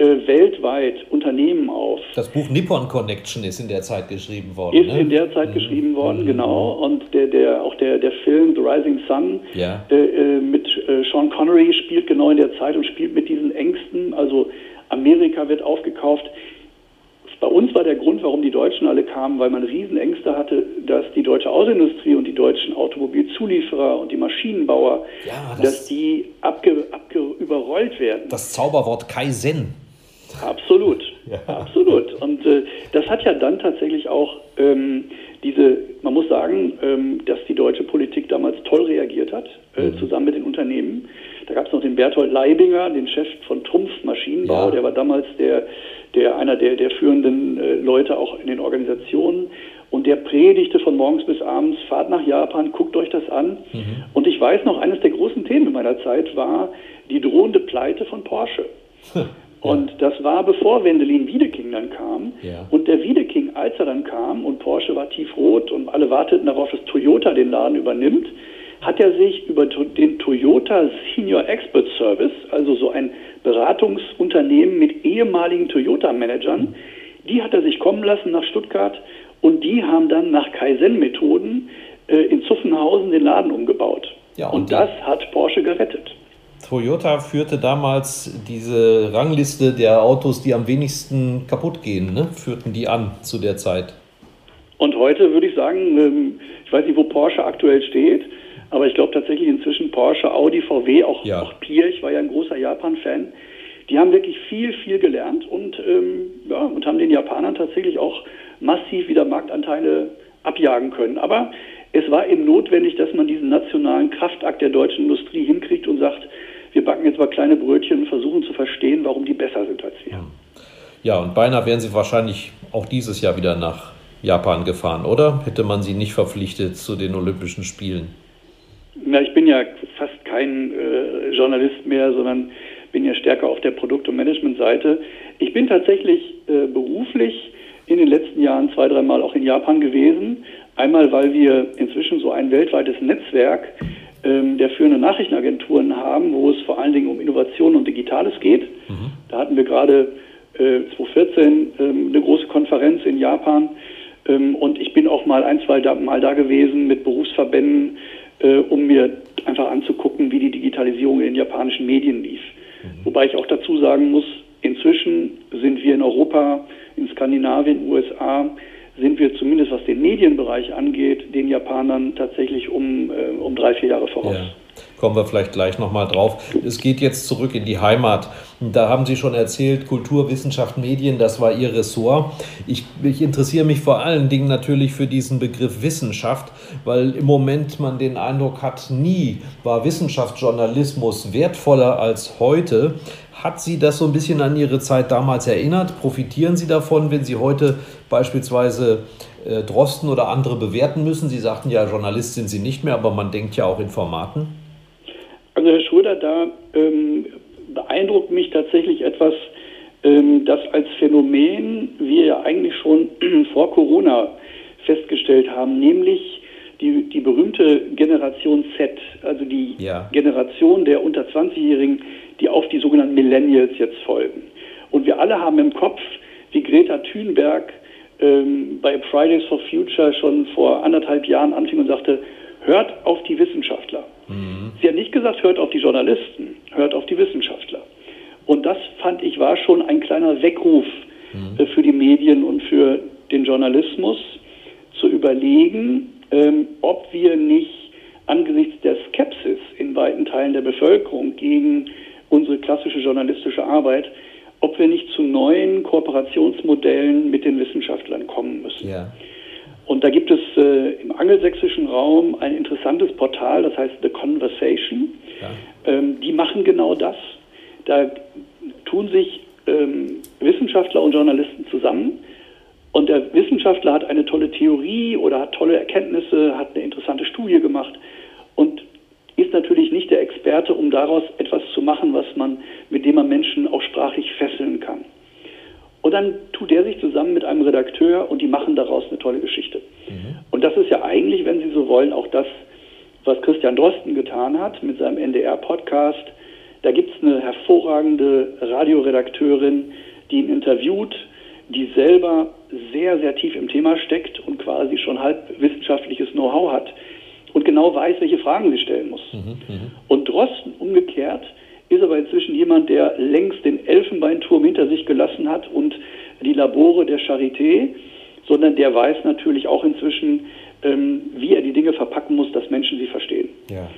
Speaker 2: äh, weltweit Unternehmen auf.
Speaker 1: Das Buch Nippon Connection ist in der Zeit geschrieben worden.
Speaker 2: Ist ne? in der Zeit mhm. geschrieben worden, mhm. genau. Und der, der, auch der, der Film The Rising Sun ja. äh, äh mit äh, Sean Connery spielt genau in der Zeit und spielt mit diesen Ängsten. Also Amerika wird aufgekauft. Bei uns war der Grund, warum die Deutschen alle kamen, weil man Riesenängste hatte, dass die deutsche Autoindustrie und die deutschen Automobilzulieferer und die Maschinenbauer, ja, das, dass die abge, abge, überrollt werden.
Speaker 1: Das Zauberwort Kaizen.
Speaker 2: Absolut, ja. absolut. Und äh, das hat ja dann tatsächlich auch ähm, diese, man muss sagen, ähm, dass die deutsche Politik damals toll reagiert hat, äh, mhm. zusammen mit den Unternehmen. Da gab es noch den Berthold Leibinger, den Chef von Trumpf Maschinenbau, ja. der war damals der, der einer der, der führenden äh, Leute auch in den Organisationen. Und der predigte von morgens bis abends, fahrt nach Japan, guckt euch das an. Mhm. Und ich weiß noch, eines der großen Themen in meiner Zeit war die drohende Pleite von Porsche. Und das war bevor Wendelin Wiedeking dann kam. Ja. Und der Wiedeking, als er dann kam und Porsche war tiefrot und alle warteten darauf, dass Toyota den Laden übernimmt, hat er sich über den Toyota Senior Expert Service, also so ein Beratungsunternehmen mit ehemaligen Toyota-Managern, die hat er sich kommen lassen nach Stuttgart und die haben dann nach Kaizen-Methoden äh, in Zuffenhausen den Laden umgebaut. Ja, und, und das hat Porsche gerettet.
Speaker 1: Toyota führte damals diese Rangliste der Autos, die am wenigsten kaputt gehen, ne? führten die an zu der Zeit.
Speaker 2: Und heute würde ich sagen, ähm, ich weiß nicht, wo Porsche aktuell steht, aber ich glaube tatsächlich inzwischen Porsche, Audi, VW, auch, ja. auch Pier, war ja ein großer Japan-Fan, die haben wirklich viel, viel gelernt und, ähm, ja, und haben den Japanern tatsächlich auch massiv wieder Marktanteile abjagen können. Aber es war eben notwendig, dass man diesen nationalen Kraftakt der deutschen Industrie hinkriegt und sagt, wir backen jetzt mal kleine Brötchen und versuchen zu verstehen, warum die besser sind als wir.
Speaker 1: Ja, und beinahe wären Sie wahrscheinlich auch dieses Jahr wieder nach Japan gefahren, oder? Hätte man Sie nicht verpflichtet zu den Olympischen Spielen?
Speaker 2: Na, ich bin ja fast kein äh, Journalist mehr, sondern bin ja stärker auf der Produkt- und Managementseite. Ich bin tatsächlich äh, beruflich in den letzten Jahren zwei, dreimal auch in Japan gewesen. Einmal, weil wir inzwischen so ein weltweites Netzwerk ähm, der führenden Nachrichtenagenturen haben, wo es vor allen Dingen um Innovation und Digitales geht. Mhm. Da hatten wir gerade äh, 2014 ähm, eine große Konferenz in Japan. Ähm, und ich bin auch mal ein, zwei da, Mal da gewesen mit Berufsverbänden, äh, um mir einfach anzugucken, wie die Digitalisierung in den japanischen Medien lief. Mhm. Wobei ich auch dazu sagen muss, inzwischen sind wir in Europa, in Skandinavien, USA, sind wir zumindest was den Medienbereich angeht, den Japanern tatsächlich um, äh, um drei, vier Jahre voraus. Ja.
Speaker 1: Kommen wir vielleicht gleich nochmal drauf. Es geht jetzt zurück in die Heimat. Da haben Sie schon erzählt, Kultur, Wissenschaft, Medien, das war Ihr Ressort. Ich, ich interessiere mich vor allen Dingen natürlich für diesen Begriff Wissenschaft, weil im Moment man den Eindruck hat, nie war Wissenschaftsjournalismus wertvoller als heute. Hat Sie das so ein bisschen an Ihre Zeit damals erinnert? Profitieren Sie davon, wenn Sie heute beispielsweise äh, Drosten oder andere bewerten müssen? Sie sagten ja, Journalist sind Sie nicht mehr, aber man denkt ja auch in Formaten.
Speaker 2: Also Herr Schröder, da ähm, beeindruckt mich tatsächlich etwas, ähm, das als Phänomen wir ja eigentlich schon vor Corona festgestellt haben, nämlich die, die berühmte Generation Z, also die ja. Generation der unter 20-Jährigen, die auf die sogenannten Millennials jetzt folgen. Und wir alle haben im Kopf, wie Greta Thunberg ähm, bei Fridays for Future schon vor anderthalb Jahren anfing und sagte, hört auf die Wissenschaftler. Mhm. Sie hat nicht gesagt, hört auf die Journalisten, hört auf die Wissenschaftler. Und das fand ich war schon ein kleiner Weckruf mhm. äh, für die Medien und für den Journalismus, zu überlegen, ähm, ob wir nicht angesichts der Skepsis in weiten Teilen der Bevölkerung gegen unsere klassische journalistische Arbeit, ob wir nicht zu neuen Kooperationsmodellen mit den Wissenschaftlern kommen müssen. Ja. Und da gibt es äh, im angelsächsischen Raum ein interessantes Portal, das heißt The Conversation. Ja. Ähm, die machen genau das. Da tun sich ähm, Wissenschaftler und Journalisten zusammen. Und der Wissenschaftler hat eine tolle Theorie oder hat tolle Erkenntnisse, hat eine interessante Studie gemacht und ist natürlich nicht der Experte, um daraus etwas zu machen, was man, mit dem man Menschen auch sprachlich fesseln kann. Und dann tut er sich zusammen mit einem Redakteur und die machen daraus eine tolle Geschichte. Mhm. Und das ist ja eigentlich, wenn Sie so wollen, auch das, was Christian Drosten getan hat mit seinem NDR-Podcast. Da gibt es eine hervorragende Radioredakteurin, die ihn interviewt, die selber sehr, sehr tief im Thema steckt und quasi schon halb wissenschaftliches Know-how hat und genau weiß, welche Fragen sie stellen muss. Mhm, mhm. und Drosten umgekehrt ist aber inzwischen jemand, der längst den Elfenbeinturm hinter sich gelassen hat und die Labore der Charité, sondern der weiß natürlich auch inzwischen, ähm, wie er die Dinge verpacken muss, dass Menschen sie verstehen. Ja.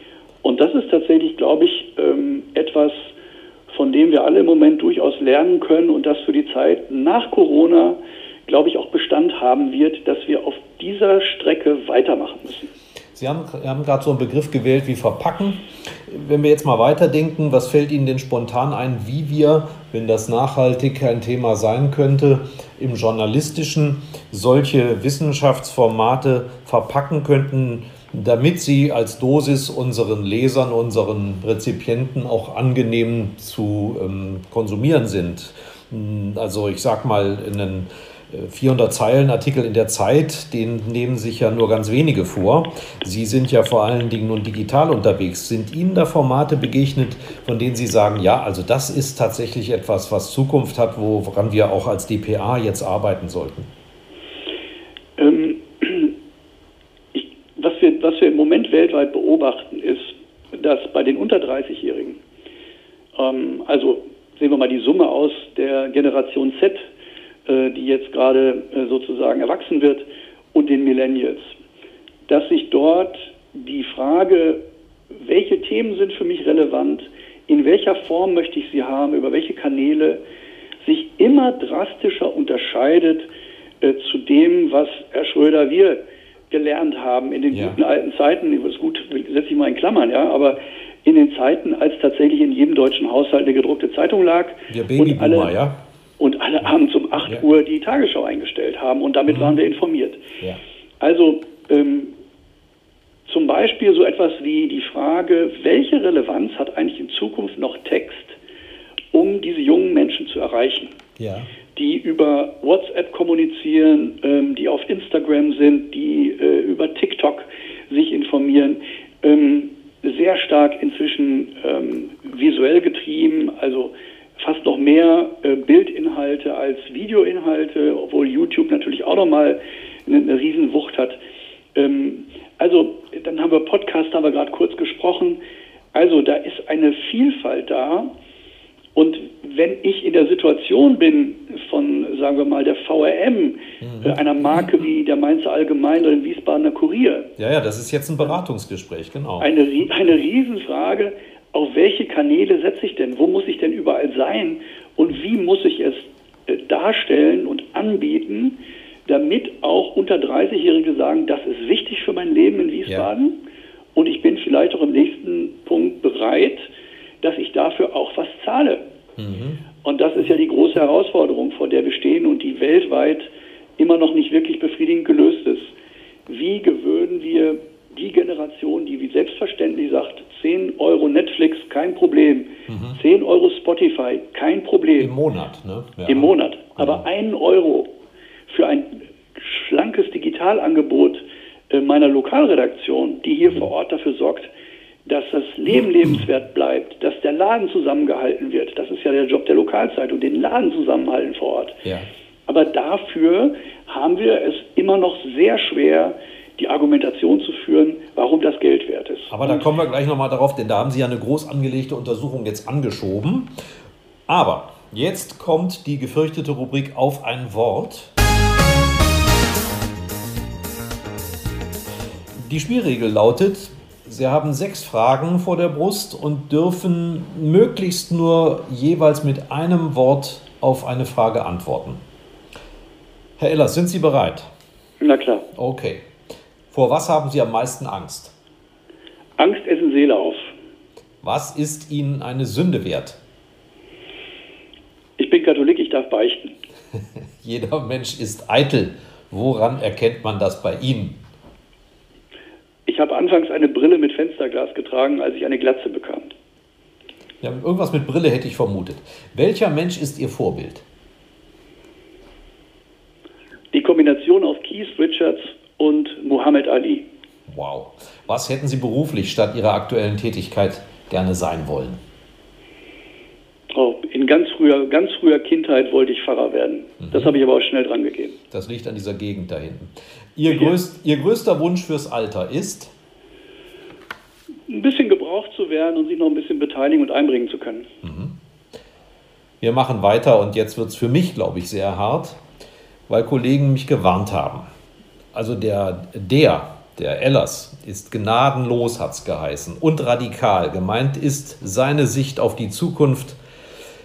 Speaker 2: Und das ist tatsächlich, glaube ich, ähm, etwas, von dem wir alle im Moment durchaus lernen können und das für die Zeit nach Corona, glaube ich, auch Bestand haben wird, dass wir auf dieser Strecke weitermachen müssen.
Speaker 1: Sie haben, haben gerade so einen Begriff gewählt wie verpacken. Wenn wir jetzt mal weiterdenken, was fällt Ihnen denn spontan ein, wie wir, wenn das nachhaltig ein Thema sein könnte, im journalistischen solche Wissenschaftsformate verpacken könnten, damit sie als Dosis unseren Lesern, unseren Rezipienten auch angenehm zu ähm, konsumieren sind? Also ich sage mal, einen 400 Zeilen Artikel in der Zeit, den nehmen sich ja nur ganz wenige vor. Sie sind ja vor allen Dingen nun digital unterwegs. Sind Ihnen da Formate begegnet, von denen Sie sagen, ja, also das ist tatsächlich etwas, was Zukunft hat, woran wir auch als DPA jetzt arbeiten sollten?
Speaker 2: Ähm, ich, was, wir, was wir im Moment weltweit beobachten, ist, dass bei den unter 30-Jährigen, ähm, also sehen wir mal die Summe aus der Generation Z, die jetzt gerade äh, sozusagen erwachsen wird, und den Millennials. Dass sich dort die Frage, welche Themen sind für mich relevant, in welcher Form möchte ich sie haben, über welche Kanäle, sich immer drastischer unterscheidet äh, zu dem, was Herr Schröder, wir gelernt haben in den ja. guten alten Zeiten. Das gut, setze ich mal in Klammern, ja, aber in den Zeiten, als tatsächlich in jedem deutschen Haushalt eine gedruckte Zeitung lag.
Speaker 1: Der Babyboomer, ja
Speaker 2: und alle abends um 8 ja. Uhr die Tagesschau eingestellt haben und damit mhm. waren wir informiert. Ja. Also ähm, zum Beispiel so etwas wie die Frage, welche Relevanz hat eigentlich in Zukunft noch Text, um diese jungen Menschen zu erreichen? Ja. Die über WhatsApp kommunizieren, ähm, die auf Instagram sind, die äh, über TikTok sich informieren. Ähm, sehr stark inzwischen ähm, visuell getrieben, also fast noch mehr äh, Bildinhalte als Videoinhalte, obwohl YouTube natürlich auch nochmal eine, eine Riesenwucht hat. Ähm, also dann haben wir Podcast, haben wir gerade kurz gesprochen. Also da ist eine Vielfalt da. Und wenn ich in der Situation bin von, sagen wir mal, der VRM, mhm. äh, einer Marke wie der Mainzer Allgemein oder dem Wiesbadener Kurier.
Speaker 1: Ja, ja, das ist jetzt ein Beratungsgespräch, genau.
Speaker 2: Eine, eine Riesenfrage auf welche Kanäle setze ich denn? Wo muss ich denn überall sein? Und wie muss ich es äh, darstellen und anbieten, damit auch unter 30-Jährige sagen, das ist wichtig für mein Leben in Wiesbaden ja. und ich bin vielleicht auch im nächsten Punkt bereit, dass ich dafür auch was zahle. Mhm. Und das ist ja die große Herausforderung, vor der wir stehen und die weltweit immer noch nicht wirklich befriedigend gelöst ist. Wie gewöhnen wir die Generation, die wie selbstverständlich sagt, 10 Euro Netflix, kein Problem. Mhm. 10 Euro Spotify, kein Problem.
Speaker 1: Im Monat, ne?
Speaker 2: Ja. Im Monat. Aber mhm. einen Euro für ein schlankes Digitalangebot äh, meiner Lokalredaktion, die hier mhm. vor Ort dafür sorgt, dass das Leben lebenswert bleibt, dass der Laden zusammengehalten wird. Das ist ja der Job der Lokalzeitung, den Laden zusammenhalten vor Ort. Ja. Aber dafür haben wir es immer noch sehr schwer, die Argumentation zu führen, warum das Geld wert ist.
Speaker 1: Aber da kommen wir gleich nochmal darauf, denn da haben Sie ja eine groß angelegte Untersuchung jetzt angeschoben. Aber jetzt kommt die gefürchtete Rubrik auf ein Wort. Die Spielregel lautet, Sie haben sechs Fragen vor der Brust und dürfen möglichst nur jeweils mit einem Wort auf eine Frage antworten. Herr Ellers, sind Sie bereit?
Speaker 2: Na klar.
Speaker 1: Okay. Vor was haben Sie am meisten Angst?
Speaker 2: Angst essen Seele auf.
Speaker 1: Was ist Ihnen eine Sünde wert?
Speaker 2: Ich bin Katholik, ich darf beichten.
Speaker 1: Jeder Mensch ist eitel. Woran erkennt man das bei Ihnen?
Speaker 2: Ich habe anfangs eine Brille mit Fensterglas getragen, als ich eine Glatze bekam.
Speaker 1: Ja, irgendwas mit Brille hätte ich vermutet. Welcher Mensch ist Ihr Vorbild?
Speaker 2: Die Kombination aus Keith Richards und Muhammad Ali.
Speaker 1: Wow. Was hätten Sie beruflich statt Ihrer aktuellen Tätigkeit gerne sein wollen?
Speaker 2: Oh, in ganz früher, ganz früher Kindheit wollte ich Pfarrer werden. Mhm. Das habe ich aber auch schnell dran gegeben.
Speaker 1: Das liegt an dieser Gegend da hinten. Ihr, größt, Ihr größter Wunsch fürs Alter ist?
Speaker 2: Ein bisschen gebraucht zu werden und sich noch ein bisschen beteiligen und einbringen zu können.
Speaker 1: Mhm. Wir machen weiter und jetzt wird es für mich, glaube ich, sehr hart, weil Kollegen mich gewarnt haben. Also der, der, der Ellers ist gnadenlos, hat es geheißen, und radikal. Gemeint ist seine Sicht auf die Zukunft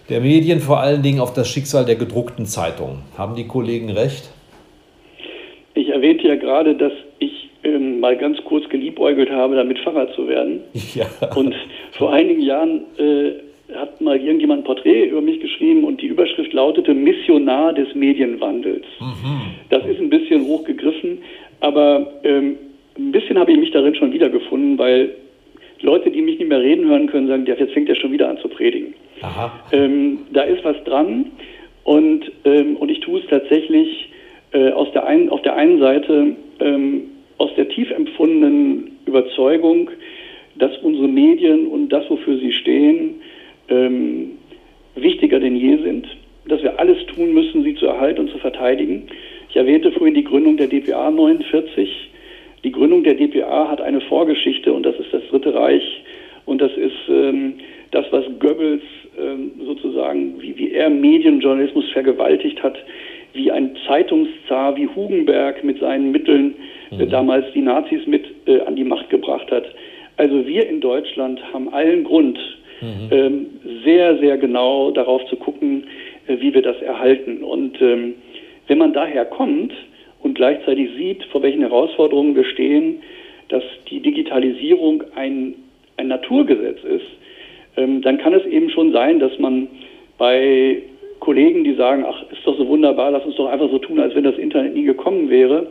Speaker 1: der Medien, vor allen Dingen auf das Schicksal der gedruckten Zeitung. Haben die Kollegen recht?
Speaker 2: Ich erwähnte ja gerade, dass ich ähm, mal ganz kurz geliebäugelt habe, damit Pfarrer zu werden. Ja. Und vor einigen Jahren äh, hat mal irgendjemand ein Porträt über mich geschrieben und die Überschrift lautete Missionar des Medienwandels. Mhm. Das ist ein bisschen hochgegriffen, aber ähm, ein bisschen habe ich mich darin schon wiedergefunden, weil Leute, die mich nicht mehr reden hören können, sagen, jetzt fängt er schon wieder an zu predigen. Ähm, da ist was dran und, ähm, und ich tue es tatsächlich äh, aus der einen, auf der einen Seite ähm, aus der tief empfundenen Überzeugung, dass unsere Medien und das, wofür sie stehen, ähm, wichtiger denn je sind, dass wir alles tun müssen, sie zu erhalten und zu verteidigen. Ich erwähnte vorhin die Gründung der DPA 49. Die Gründung der DPA hat eine Vorgeschichte und das ist das Dritte Reich und das ist ähm, das, was Goebbels ähm, sozusagen, wie, wie er Medienjournalismus vergewaltigt hat, wie ein Zeitungszar wie Hugenberg mit seinen Mitteln äh, mhm. damals die Nazis mit äh, an die Macht gebracht hat. Also wir in Deutschland haben allen Grund, mhm. ähm, sehr, sehr genau darauf zu gucken, äh, wie wir das erhalten. Und ähm, wenn man daher kommt und gleichzeitig sieht, vor welchen Herausforderungen wir stehen, dass die Digitalisierung ein, ein Naturgesetz ist, ähm, dann kann es eben schon sein, dass man bei Kollegen, die sagen, ach, ist doch so wunderbar, lass uns doch einfach so tun, als wenn das Internet nie gekommen wäre,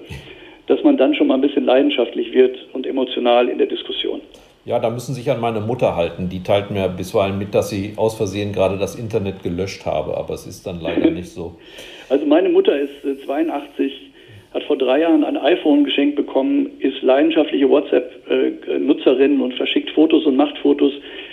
Speaker 2: dass man dann schon mal ein bisschen leidenschaftlich wird und emotional in der Diskussion.
Speaker 1: Ja, da müssen Sie sich an meine Mutter halten. Die teilt mir bisweilen mit, dass sie aus Versehen gerade das Internet gelöscht habe, aber es ist dann leider nicht so.
Speaker 2: Also meine Mutter ist 82, äh, hat vor drei Jahren ein iPhone geschenkt bekommen, ist leidenschaftliche WhatsApp-Nutzerin und verschickt Fotos und macht Fotos.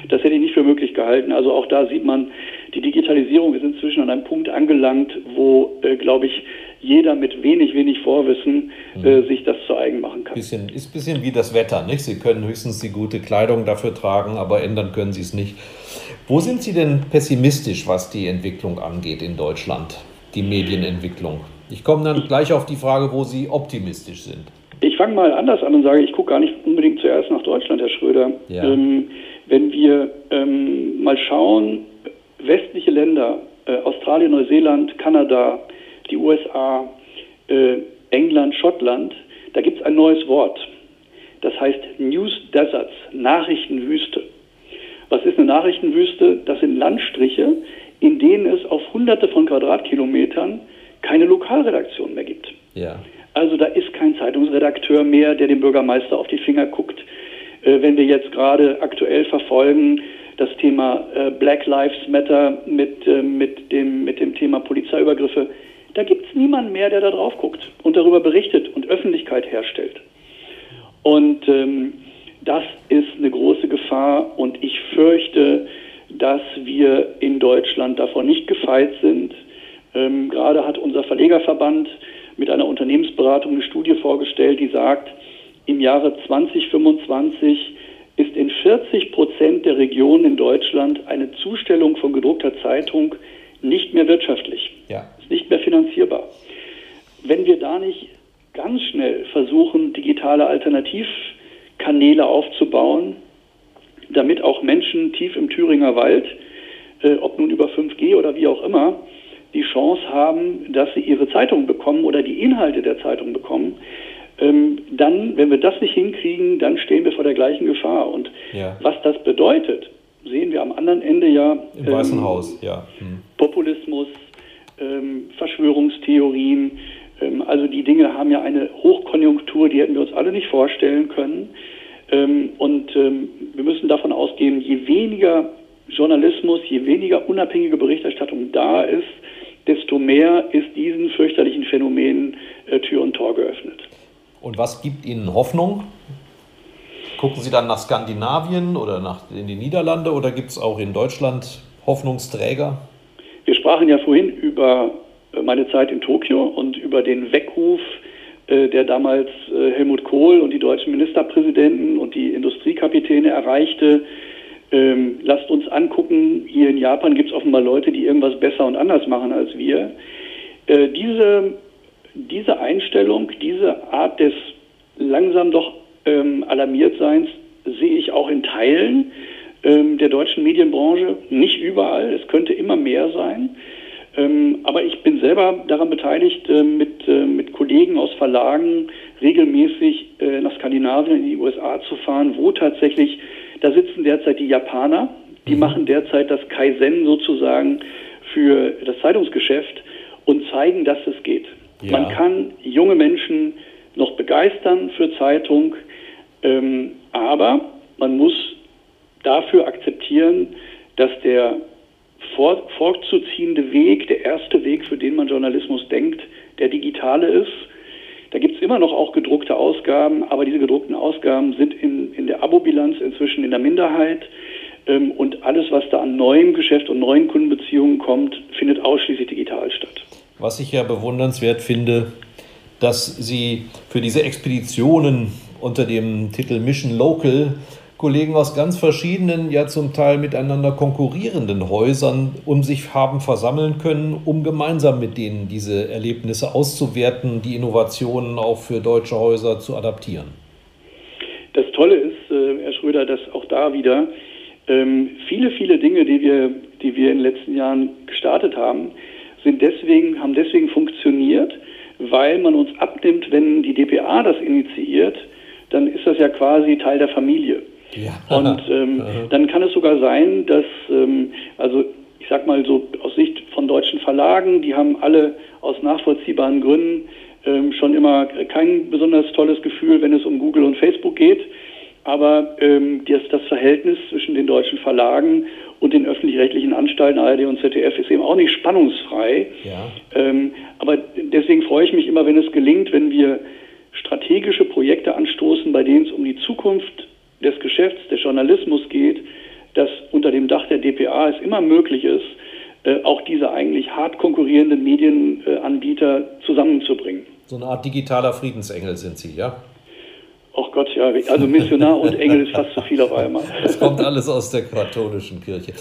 Speaker 2: Das hätte ich nicht für möglich gehalten. Also auch da sieht man, die Digitalisierung ist inzwischen an einem Punkt angelangt, wo, äh, glaube ich, jeder mit wenig, wenig Vorwissen mhm. sich das zu eigen machen kann.
Speaker 1: Bisschen, ist ein bisschen wie das Wetter, nicht? Sie können höchstens die gute Kleidung dafür tragen, aber ändern können Sie es nicht. Wo sind Sie denn pessimistisch, was die Entwicklung angeht in Deutschland, die Medienentwicklung? Ich komme dann gleich auf die Frage, wo Sie optimistisch sind.
Speaker 2: Ich fange mal anders an und sage, ich gucke gar nicht unbedingt zuerst nach Deutschland, Herr Schröder. Ja. Ähm, wenn wir ähm, mal schauen, westliche Länder, äh, Australien, Neuseeland, Kanada, die USA, äh, England, Schottland, da gibt es ein neues Wort. Das heißt News Deserts, Nachrichtenwüste. Was ist eine Nachrichtenwüste? Das sind Landstriche, in denen es auf hunderte von Quadratkilometern keine Lokalredaktion mehr gibt. Ja. Also da ist kein Zeitungsredakteur mehr, der dem Bürgermeister auf die Finger guckt. Äh, wenn wir jetzt gerade aktuell verfolgen, das Thema äh, Black Lives Matter mit, äh, mit, dem, mit dem Thema Polizeiübergriffe, da gibt es niemanden mehr, der da drauf guckt und darüber berichtet und Öffentlichkeit herstellt. Und ähm, das ist eine große Gefahr und ich fürchte, dass wir in Deutschland davon nicht gefeit sind. Ähm, gerade hat unser Verlegerverband mit einer Unternehmensberatung eine Studie vorgestellt, die sagt, im Jahre 2025 ist in 40 Prozent der Regionen in Deutschland eine Zustellung von gedruckter Zeitung nicht mehr wirtschaftlich, ja. ist nicht mehr finanzierbar. Wenn wir da nicht ganz schnell versuchen, digitale Alternativkanäle aufzubauen, damit auch Menschen tief im Thüringer Wald, äh, ob nun über 5G oder wie auch immer, die Chance haben, dass sie ihre Zeitung bekommen oder die Inhalte der Zeitung bekommen, ähm, dann, wenn wir das nicht hinkriegen, dann stehen wir vor der gleichen Gefahr. Und ja. was das bedeutet, sehen wir am anderen Ende ja.
Speaker 1: Im ähm, Weißen Haus, ja.
Speaker 2: Hm. Populismus, ähm, Verschwörungstheorien. Ähm, also die Dinge haben ja eine Hochkonjunktur, die hätten wir uns alle nicht vorstellen können. Ähm, und ähm, wir müssen davon ausgehen, je weniger Journalismus, je weniger unabhängige Berichterstattung da ist, desto mehr ist diesen fürchterlichen Phänomenen äh, Tür und Tor geöffnet.
Speaker 1: Und was gibt Ihnen Hoffnung? Gucken Sie dann nach Skandinavien oder nach, in die Niederlande oder gibt es auch in Deutschland Hoffnungsträger?
Speaker 2: Wir sprachen ja vorhin über äh, meine Zeit in Tokio und über den Weckruf, äh, der damals äh, Helmut Kohl und die deutschen Ministerpräsidenten und die Industriekapitäne erreichte. Ähm, lasst uns angucken, hier in Japan gibt es offenbar Leute, die irgendwas besser und anders machen als wir. diese, diese Einstellung, diese Art des langsam doch ähm, Alarmiertseins sehe ich auch in Teilen ähm, der deutschen Medienbranche, nicht überall, es könnte immer mehr sein. Ähm, aber ich bin selber daran beteiligt, äh, mit, äh, mit Kollegen aus Verlagen regelmäßig äh, nach Skandinavien in die USA zu fahren, wo tatsächlich, da sitzen derzeit die Japaner, die mhm. machen derzeit das Kaizen sozusagen für das Zeitungsgeschäft und zeigen, dass es geht. Ja. Man kann junge Menschen noch begeistern für Zeitung, ähm, aber man muss dafür akzeptieren, dass der vor, vorzuziehende Weg, der erste Weg, für den man Journalismus denkt, der digitale ist. Da gibt es immer noch auch gedruckte Ausgaben, aber diese gedruckten Ausgaben sind in, in der Abo-Bilanz inzwischen in der Minderheit. Ähm, und alles, was da an neuem Geschäft und neuen Kundenbeziehungen kommt, findet ausschließlich digital statt.
Speaker 1: Was ich ja bewundernswert finde, dass Sie für diese Expeditionen unter dem Titel Mission Local Kollegen aus ganz verschiedenen, ja zum Teil miteinander konkurrierenden Häusern um sich haben versammeln können, um gemeinsam mit denen diese Erlebnisse auszuwerten, die Innovationen auch für deutsche Häuser zu adaptieren.
Speaker 2: Das Tolle ist, äh, Herr Schröder, dass auch da wieder ähm, viele, viele Dinge, die wir, die wir in den letzten Jahren gestartet haben, sind deswegen, haben deswegen funktioniert, weil man uns abnimmt, wenn die DPA das initiiert, dann ist das ja quasi Teil der Familie. Ja. Und ähm, dann kann es sogar sein, dass, ähm, also ich sag mal so aus Sicht von deutschen Verlagen, die haben alle aus nachvollziehbaren Gründen ähm, schon immer kein besonders tolles Gefühl, wenn es um Google und Facebook geht. Aber ähm, das, das Verhältnis zwischen den deutschen Verlagen und den öffentlich-rechtlichen Anstalten ARD und ZDF ist eben auch nicht spannungsfrei. Ja. Ähm, aber deswegen freue ich mich immer, wenn es gelingt, wenn wir strategische Projekte anstoßen, bei denen es um die Zukunft des Geschäfts, des Journalismus geht, dass unter dem Dach der DPA es immer möglich ist, äh, auch diese eigentlich hart konkurrierenden Medienanbieter zusammenzubringen.
Speaker 1: So eine Art digitaler Friedensengel sind Sie, ja?
Speaker 2: Ach Gott, ja, also Missionar und Engel ist fast zu viel auf einmal.
Speaker 1: Das kommt alles aus der katholischen Kirche.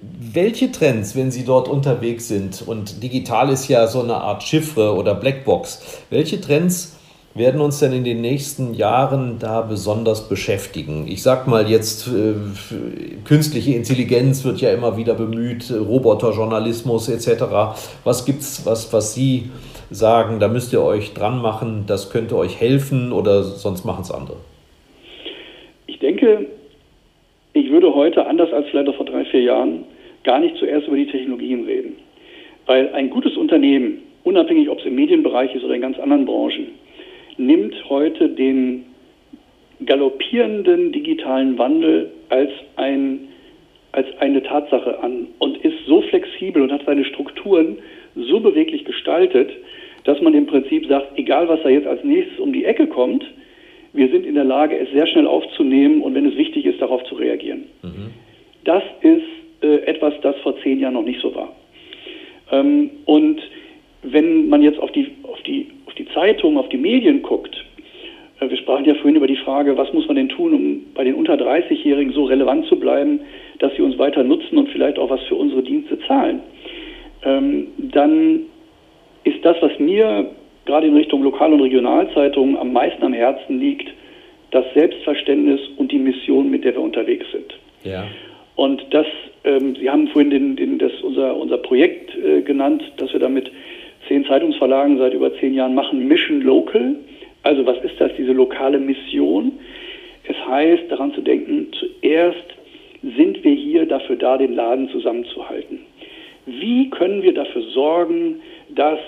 Speaker 1: Welche Trends, wenn Sie dort unterwegs sind, und digital ist ja so eine Art Chiffre oder Blackbox, welche Trends werden uns denn in den nächsten Jahren da besonders beschäftigen? Ich sag mal jetzt, äh, künstliche Intelligenz wird ja immer wieder bemüht, Roboterjournalismus etc. Was gibt's, was, was Sie sagen, da müsst ihr euch dran machen, das könnte euch helfen oder sonst machen es andere?
Speaker 2: Ich denke, ich würde heute, anders als vielleicht vor drei, vier Jahren, gar nicht zuerst über die Technologien reden. Weil ein gutes Unternehmen, unabhängig ob es im Medienbereich ist oder in ganz anderen Branchen, nimmt heute den galoppierenden digitalen Wandel als, ein, als eine Tatsache an und ist so flexibel und hat seine Strukturen so beweglich gestaltet, dass man im Prinzip sagt, egal was da jetzt als nächstes um die Ecke kommt, wir sind in der Lage, es sehr schnell aufzunehmen und wenn es wichtig ist, darauf zu reagieren. Mhm. Das ist äh, etwas, das vor zehn Jahren noch nicht so war. Ähm, und wenn man jetzt auf die, auf die die Zeitung, auf die Medien guckt, äh, wir sprachen ja vorhin über die Frage, was muss man denn tun, um bei den unter 30-Jährigen so relevant zu bleiben, dass sie uns weiter nutzen und vielleicht auch was für unsere Dienste zahlen. Ähm, dann ist das, was mir gerade in Richtung Lokal- und Regionalzeitungen am meisten am Herzen liegt, das Selbstverständnis und die Mission, mit der wir unterwegs sind. Ja. Und das, ähm, Sie haben vorhin den, den, das, unser, unser Projekt äh, genannt, dass wir damit zehn Zeitungsverlagen seit über zehn Jahren machen Mission Local. Also was ist das, diese lokale Mission? Es heißt, daran zu denken, zuerst sind wir hier dafür da, den Laden zusammenzuhalten. Wie können wir dafür sorgen, dass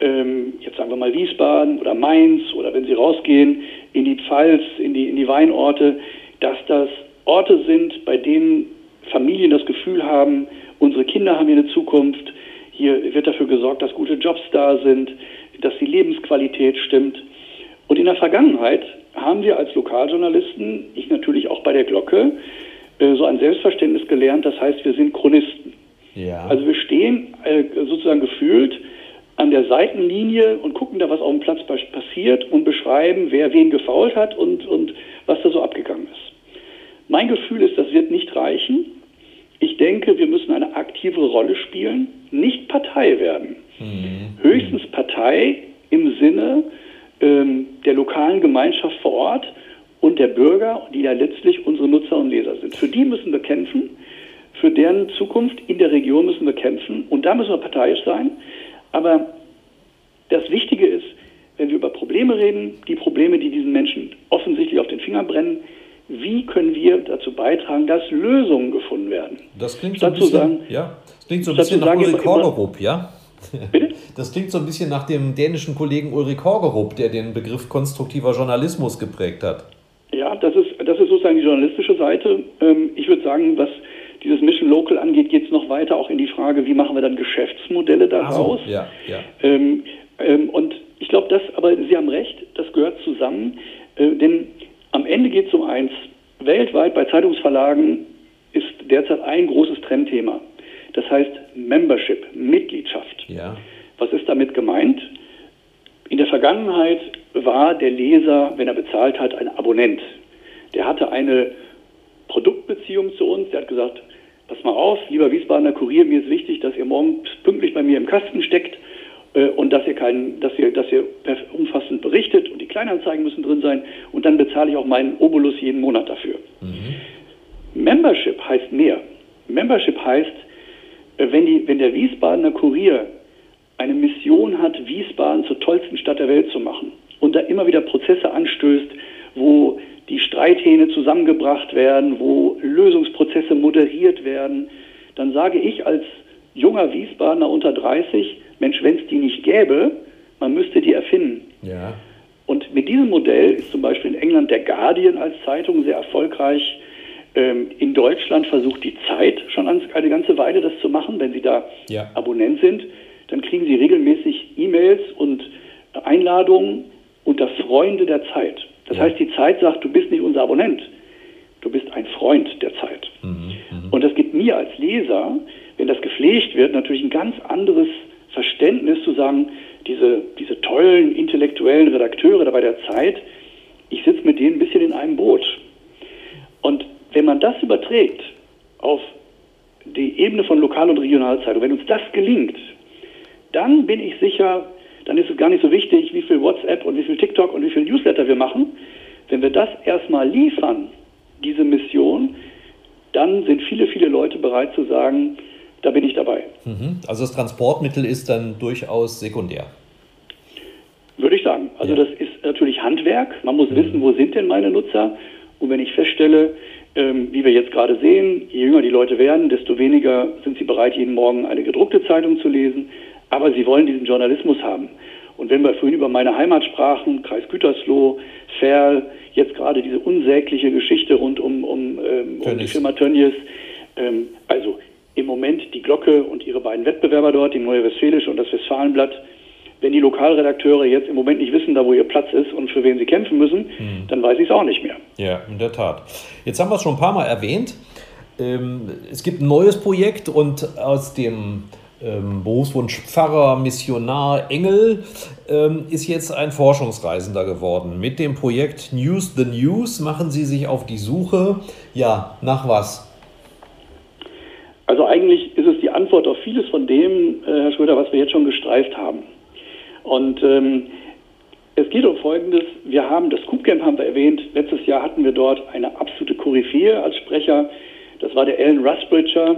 Speaker 2: ähm, jetzt sagen wir mal Wiesbaden oder Mainz oder wenn Sie rausgehen in die Pfalz, in die, in die Weinorte, dass das Orte sind, bei denen Familien das Gefühl haben, unsere Kinder haben hier eine Zukunft, hier wird dafür gesorgt, dass gute Jobs da sind, dass die Lebensqualität stimmt. Und in der Vergangenheit haben wir als Lokaljournalisten, ich natürlich auch bei der Glocke, äh, so ein Selbstverständnis gelernt, das heißt, wir sind Chronisten. Ja. Also wir stehen äh, sozusagen gefühlt an der Seitenlinie und gucken da, was auf dem Platz passiert und beschreiben, wer wen gefault hat und, und was da so abgegangen ist. Mein Gefühl ist, das wird nicht reichen. Ich denke, wir müssen eine aktivere Rolle spielen, nicht Partei werden. Mhm. Höchstens Partei im Sinne ähm, der lokalen Gemeinschaft vor Ort und der Bürger, die ja letztlich unsere Nutzer und Leser sind. Für die müssen wir kämpfen. für deren Zukunft in der Region müssen wir kämpfen und da müssen wir parteiisch sein. Aber das Wichtige ist, wenn wir über Probleme reden, die Probleme, die diesen Menschen offensichtlich auf den Finger brennen, wie können wir dazu beitragen, dass Lösungen gefunden werden?
Speaker 1: Das klingt so ein bisschen, sagen, ja, das klingt so ein bisschen nach Ulrich Horgerup, ja? Bitte? Das klingt so ein bisschen nach dem dänischen Kollegen Ulrich Horgerup, der den Begriff konstruktiver Journalismus geprägt hat.
Speaker 2: Ja, das ist, das ist sozusagen die journalistische Seite. Ähm, ich würde sagen, was dieses Mission Local angeht, geht es noch weiter auch in die Frage, wie machen wir dann Geschäftsmodelle daraus? So, ja, ja. Ähm, ähm, und ich glaube, das, aber Sie haben recht, das gehört zusammen, äh, denn am Ende geht es um eins. Weltweit bei Zeitungsverlagen ist derzeit ein großes Trendthema. Das heißt Membership, Mitgliedschaft. Ja. Was ist damit gemeint? In der Vergangenheit war der Leser, wenn er bezahlt hat, ein Abonnent. Der hatte eine Produktbeziehung zu uns. Der hat gesagt, pass mal auf, lieber Wiesbadener Kurier, mir ist wichtig, dass ihr morgens pünktlich bei mir im Kasten steckt und dass ihr, kein, dass, ihr, dass ihr umfassend berichtet und die Kleinanzeigen müssen drin sein und dann bezahle ich auch meinen Obolus jeden Monat dafür. Mhm. Membership heißt mehr. Membership heißt, äh, wenn, die, wenn der Wiesbadener Kurier eine Mission hat, Wiesbaden zur tollsten Stadt der Welt zu machen und da immer wieder Prozesse anstößt, wo die Streithähne zusammengebracht werden, wo Lösungsprozesse moderiert werden, dann sage ich als junger Wiesbadener unter 30, Mensch, wenn es die nicht gäbe, man müsste die erfinden. Ja. Und mit diesem Modell ist zum Beispiel in England der Guardian als Zeitung sehr erfolgreich. Ähm, in Deutschland versucht die Zeit schon eine ganze Weile das zu machen. Wenn Sie da ja. Abonnent sind, dann kriegen Sie regelmäßig E-Mails und Einladungen unter Freunde der Zeit. Das ja. heißt, die Zeit sagt, du bist nicht unser Abonnent, du bist ein Freund der Zeit. Mhm, mhm. Und das gibt mir als Leser, wenn das gepflegt wird, natürlich ein ganz anderes Verständnis zu sagen, diese, diese tollen intellektuellen Redakteure da bei der Zeit, ich sitze mit denen ein bisschen in einem Boot. Und wenn man das überträgt auf die Ebene von Lokal- und Regionalzeitung, wenn uns das gelingt, dann bin ich sicher, dann ist es gar nicht so wichtig, wie viel WhatsApp und wie viel TikTok und wie viel Newsletter wir machen. Wenn wir das erstmal liefern, diese Mission, dann sind viele, viele Leute bereit zu sagen, da bin ich dabei.
Speaker 1: Mhm. Also das Transportmittel ist dann durchaus sekundär.
Speaker 2: Würde ich sagen. Also ja. das ist natürlich Handwerk. Man muss mhm. wissen, wo sind denn meine Nutzer. Und wenn ich feststelle, ähm, wie wir jetzt gerade sehen, je jünger die Leute werden, desto weniger sind sie bereit, jeden Morgen eine gedruckte Zeitung zu lesen. Aber sie wollen diesen Journalismus haben. Und wenn wir vorhin über meine Heimat sprachen, Kreis Gütersloh, Ferl, jetzt gerade diese unsägliche Geschichte rund um, um, ähm, um die Firma Tönnies. Ähm, also im Moment die Glocke und ihre beiden Wettbewerber dort, die Neue Westfälische und das Westfalenblatt, wenn die Lokalredakteure jetzt im Moment nicht wissen, da wo ihr Platz ist und für wen sie kämpfen müssen, mhm. dann weiß ich es auch nicht mehr.
Speaker 1: Ja, in der Tat. Jetzt haben wir es schon ein paar Mal erwähnt. Ähm, es gibt ein neues Projekt und aus dem ähm, Berufswunsch Pfarrer, Missionar, Engel ähm, ist jetzt ein Forschungsreisender geworden. Mit dem Projekt News the News machen Sie sich auf die Suche, ja, nach was?
Speaker 2: Also eigentlich ist es die Antwort auf vieles von dem, äh, Herr Schröder, was wir jetzt schon gestreift haben. Und ähm, es geht um Folgendes. Wir haben das Coop Camp haben wir erwähnt. Letztes Jahr hatten wir dort eine absolute Koryphäe als Sprecher. Das war der Alan Rusbridger,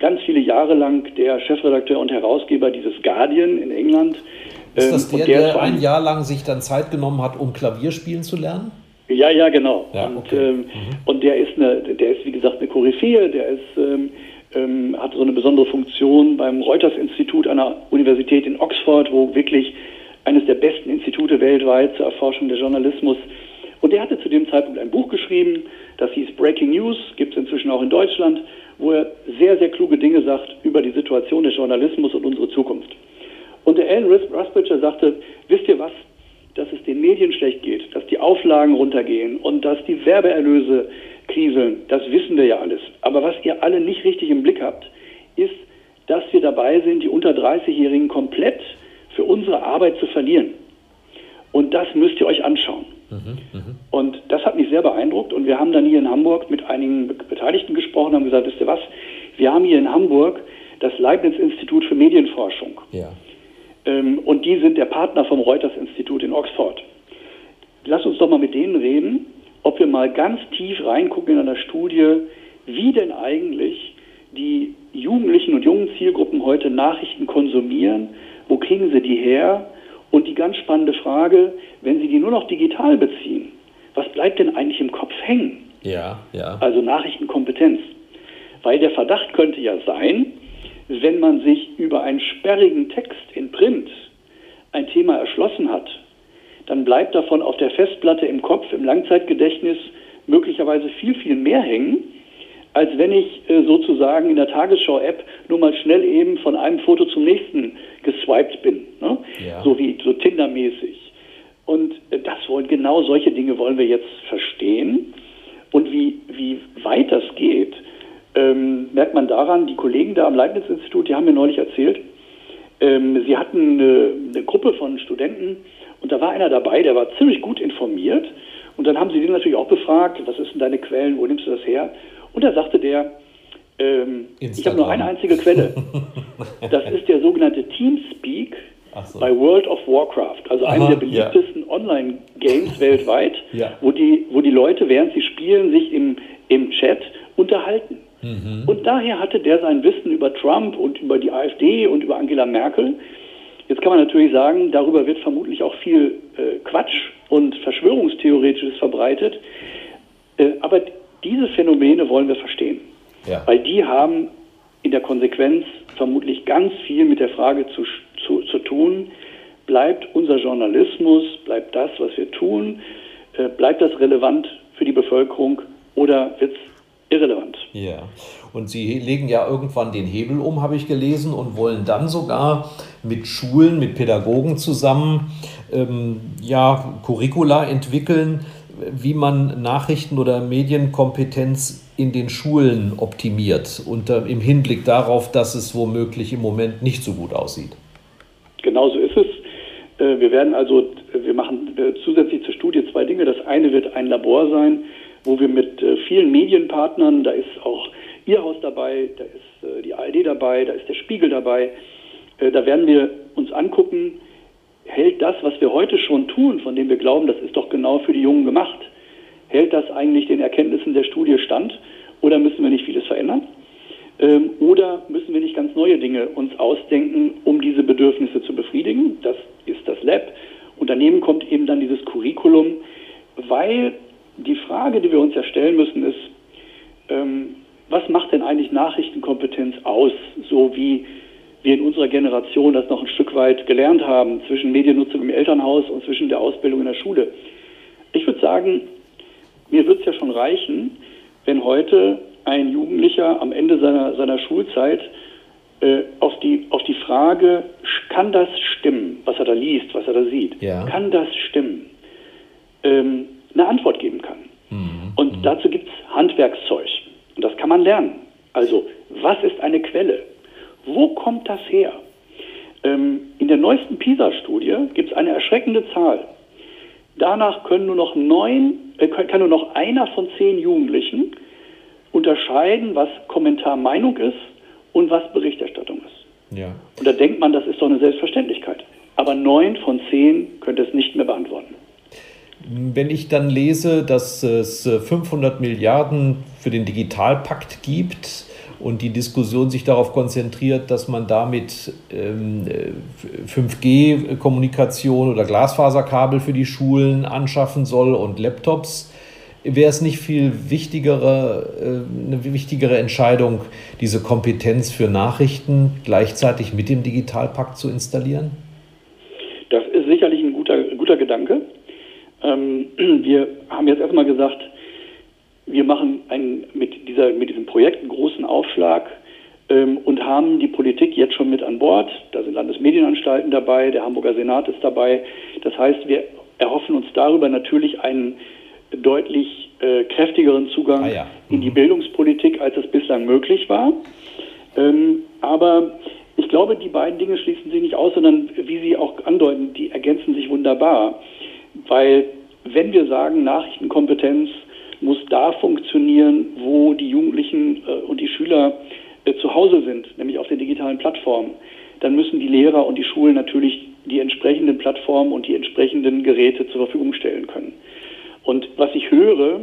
Speaker 2: ganz viele Jahre lang der Chefredakteur und Herausgeber dieses Guardian in England.
Speaker 1: Ist das ähm, der, der, der ein Jahr lang sich dann Zeit genommen hat, um Klavier spielen zu lernen?
Speaker 2: Ja, ja, genau. Ja, und, okay. ähm, mhm. und der ist eine, der ist wie gesagt eine Koryphäe, der ist ähm, ähm, hat so eine besondere Funktion beim Reuters-Institut einer Universität in Oxford, wo wirklich eines der besten Institute weltweit zur Erforschung des Journalismus. Und der hatte zu dem Zeitpunkt ein Buch geschrieben, das hieß Breaking News, gibt es inzwischen auch in Deutschland, wo er sehr, sehr kluge Dinge sagt über die Situation des Journalismus und unsere Zukunft. Und der Alan Rusbridger sagte, wisst ihr was, dass es den Medien schlecht geht, dass die Auflagen runtergehen und dass die Werbeerlöse kriseln, das wissen wir ja alles. Aber was ihr alle nicht richtig im Blick habt, ist, dass wir dabei sind, die unter 30-Jährigen komplett für unsere Arbeit zu verlieren. Und das müsst ihr euch anschauen. Mhm, mh. Und das hat mich sehr beeindruckt. Und wir haben dann hier in Hamburg mit einigen Beteiligten gesprochen, haben gesagt, wisst ihr was, wir haben hier in Hamburg das Leibniz-Institut für Medienforschung. Ja. Ähm, und die sind der Partner vom Reuters-Institut in Oxford. Lass uns doch mal mit denen reden ob wir mal ganz tief reingucken in einer Studie, wie denn eigentlich jungen Zielgruppen heute Nachrichten konsumieren? Wo kriegen sie die her? Und die ganz spannende Frage, wenn sie die nur noch digital beziehen, was bleibt denn eigentlich im Kopf hängen?
Speaker 1: Ja, ja.
Speaker 2: Also Nachrichtenkompetenz. Weil der Verdacht könnte ja sein, wenn man sich über einen sperrigen Text in Print ein Thema erschlossen hat, dann bleibt davon auf der Festplatte im Kopf, im Langzeitgedächtnis möglicherweise viel, viel mehr hängen, als wenn ich äh, sozusagen in der Tagesschau-App nur mal schnell eben von einem Foto zum nächsten geswiped bin. Ne? Ja. So wie so Tinder-mäßig. Und äh, das wollen, genau solche Dinge wollen wir jetzt verstehen. Und wie, wie weit das geht, ähm, merkt man daran, die Kollegen da am Leibniz-Institut, die haben mir neulich erzählt, ähm, sie hatten eine, eine, Gruppe von Studenten und da war einer dabei, der war ziemlich gut informiert. Und dann haben sie den natürlich auch befragt, was ist denn deine Quellen, wo nimmst du das her? Und da sagte der, ähm, ich habe nur eine einzige Quelle. Das ist der sogenannte Teamspeak so. bei World of Warcraft, also Aha, einem der beliebtesten ja. Online-Games weltweit, ja. wo, die, wo die Leute, während sie spielen, sich im, im Chat unterhalten. Mhm. Und daher hatte der sein Wissen über Trump und über die AfD und über Angela Merkel. Jetzt kann man natürlich sagen, darüber wird vermutlich auch viel äh, Quatsch und Verschwörungstheoretisches verbreitet. Äh, aber diese Phänomene wollen wir verstehen. Ja. Weil die haben in der Konsequenz vermutlich ganz viel mit der Frage zu, zu, zu tun, bleibt unser Journalismus, bleibt das, was wir tun, äh, bleibt das relevant für die Bevölkerung oder wird es irrelevant.
Speaker 1: Ja, und Sie legen ja irgendwann den Hebel um, habe ich gelesen, und wollen dann sogar mit Schulen, mit Pädagogen zusammen ähm, ja, Curricula entwickeln, wie man Nachrichten- oder Medienkompetenz in den Schulen optimiert, unter, im Hinblick darauf, dass es womöglich im Moment nicht so gut aussieht.
Speaker 2: Genau so ist es. Äh, wir werden also, wir machen äh, zusätzlich zur Studie zwei Dinge. Das eine wird ein Labor sein, wo wir mit äh, vielen Medienpartnern, da ist auch Ihr dabei, da ist die ARD dabei, da ist der Spiegel dabei, da werden wir uns angucken, hält das, was wir heute schon tun, von dem wir glauben, das ist doch genau für die Jungen gemacht, hält das eigentlich den Erkenntnissen der Studie stand oder müssen wir nicht vieles verändern? Ähm, oder müssen wir nicht ganz neue Dinge uns ausdenken, um diese Bedürfnisse zu befriedigen? Das ist das Lab. Und daneben kommt eben dann dieses Curriculum, weil die Frage, die wir uns ja stellen müssen, ist, ähm, was macht denn eigentlich Nachrichtenkompetenz aus, so wie wir in unserer Generation das noch ein Stück weit gelernt haben, zwischen Mediennutzung im Elternhaus und zwischen der Ausbildung in der Schule. Ich würde sagen, mir wird es ja schon reichen, wenn heute ein Jugendlicher am Ende seiner, seiner Schulzeit äh, auf, die, auf die Frage, kann das stimmen, was er da liest, was er da sieht, ja. kann das stimmen, ähm, eine Antwort geben kann. Mhm. Und mhm. dazu gibt es Handwerkszeug. Und das kann man lernen. Also, was ist eine Quelle? Wo kommt das her? Ähm, in der neuesten PISA-Studie gibt es eine erschreckende Zahl. Danach können nur noch neun, äh, kann nur noch einer von zehn Jugendlichen unterscheiden, was Kommentarmeinung ist und was Berichterstattung ist. Ja. Und da denkt man, das ist doch eine Selbstverständlichkeit. Aber neun von zehn könnte es nicht mehr beantworten.
Speaker 1: Wenn ich dann lese, dass es 500 Milliarden für den Digitalpakt gibt, und die Diskussion sich darauf konzentriert, dass man damit ähm, 5G-Kommunikation oder Glasfaserkabel für die Schulen anschaffen soll und Laptops. Wäre es nicht viel wichtigere, äh, eine wichtigere Entscheidung, diese Kompetenz für Nachrichten gleichzeitig mit dem Digitalpakt zu installieren?
Speaker 2: Das ist sicherlich ein guter, guter Gedanke. Ähm, wir haben jetzt erstmal gesagt, wir machen ein, mit, dieser, mit diesem Projekt einen großen Aufschlag ähm, und haben die Politik jetzt schon mit an Bord. Da sind Landesmedienanstalten dabei, der Hamburger Senat ist dabei. Das heißt, wir erhoffen uns darüber natürlich einen deutlich äh, kräftigeren Zugang ah ja. mhm. in die mhm. Bildungspolitik, als es bislang möglich war. Ähm, aber ich glaube, die beiden Dinge schließen sich nicht aus, sondern wie Sie auch andeuten, die ergänzen sich wunderbar. Weil wenn wir sagen, Nachrichtenkompetenz muss da funktionieren, wo die Jugendlichen äh, und die Schüler äh, zu Hause sind, nämlich auf den digitalen Plattformen. Dann müssen die Lehrer und die Schulen natürlich die entsprechenden Plattformen und die entsprechenden Geräte zur Verfügung stellen können. Und was ich höre,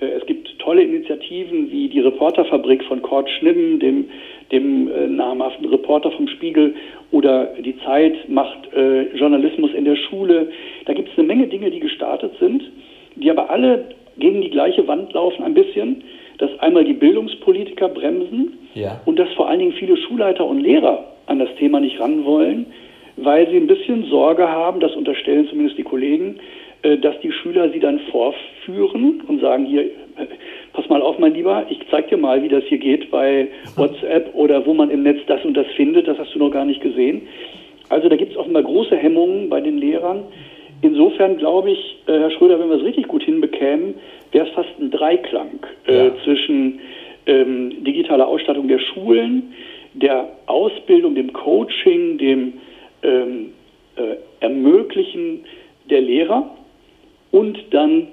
Speaker 2: äh, es gibt tolle Initiativen wie die Reporterfabrik von Kurt Schnibben, dem dem äh, namhaften Reporter vom Spiegel oder die Zeit macht äh, Journalismus in der Schule. Da gibt es eine Menge Dinge, die gestartet sind, die aber alle gegen die gleiche Wand laufen ein bisschen, dass einmal die Bildungspolitiker bremsen ja. und dass vor allen Dingen viele Schulleiter und Lehrer an das Thema nicht ran wollen, weil sie ein bisschen Sorge haben, das unterstellen zumindest die Kollegen, äh, dass die Schüler sie dann vorführen und sagen, hier, pass mal auf, mein Lieber, ich zeig dir mal, wie das hier geht bei WhatsApp oder wo man im Netz das und das findet, das hast du noch gar nicht gesehen. Also da gibt es offenbar große Hemmungen bei den Lehrern. Insofern glaube ich, äh, Herr Schröder, wenn wir es richtig gut hinbekämen, wäre es fast ein Dreiklang äh, ja. zwischen ähm, digitaler Ausstattung der Schulen, der Ausbildung, dem Coaching, dem ähm, äh, Ermöglichen der Lehrer und dann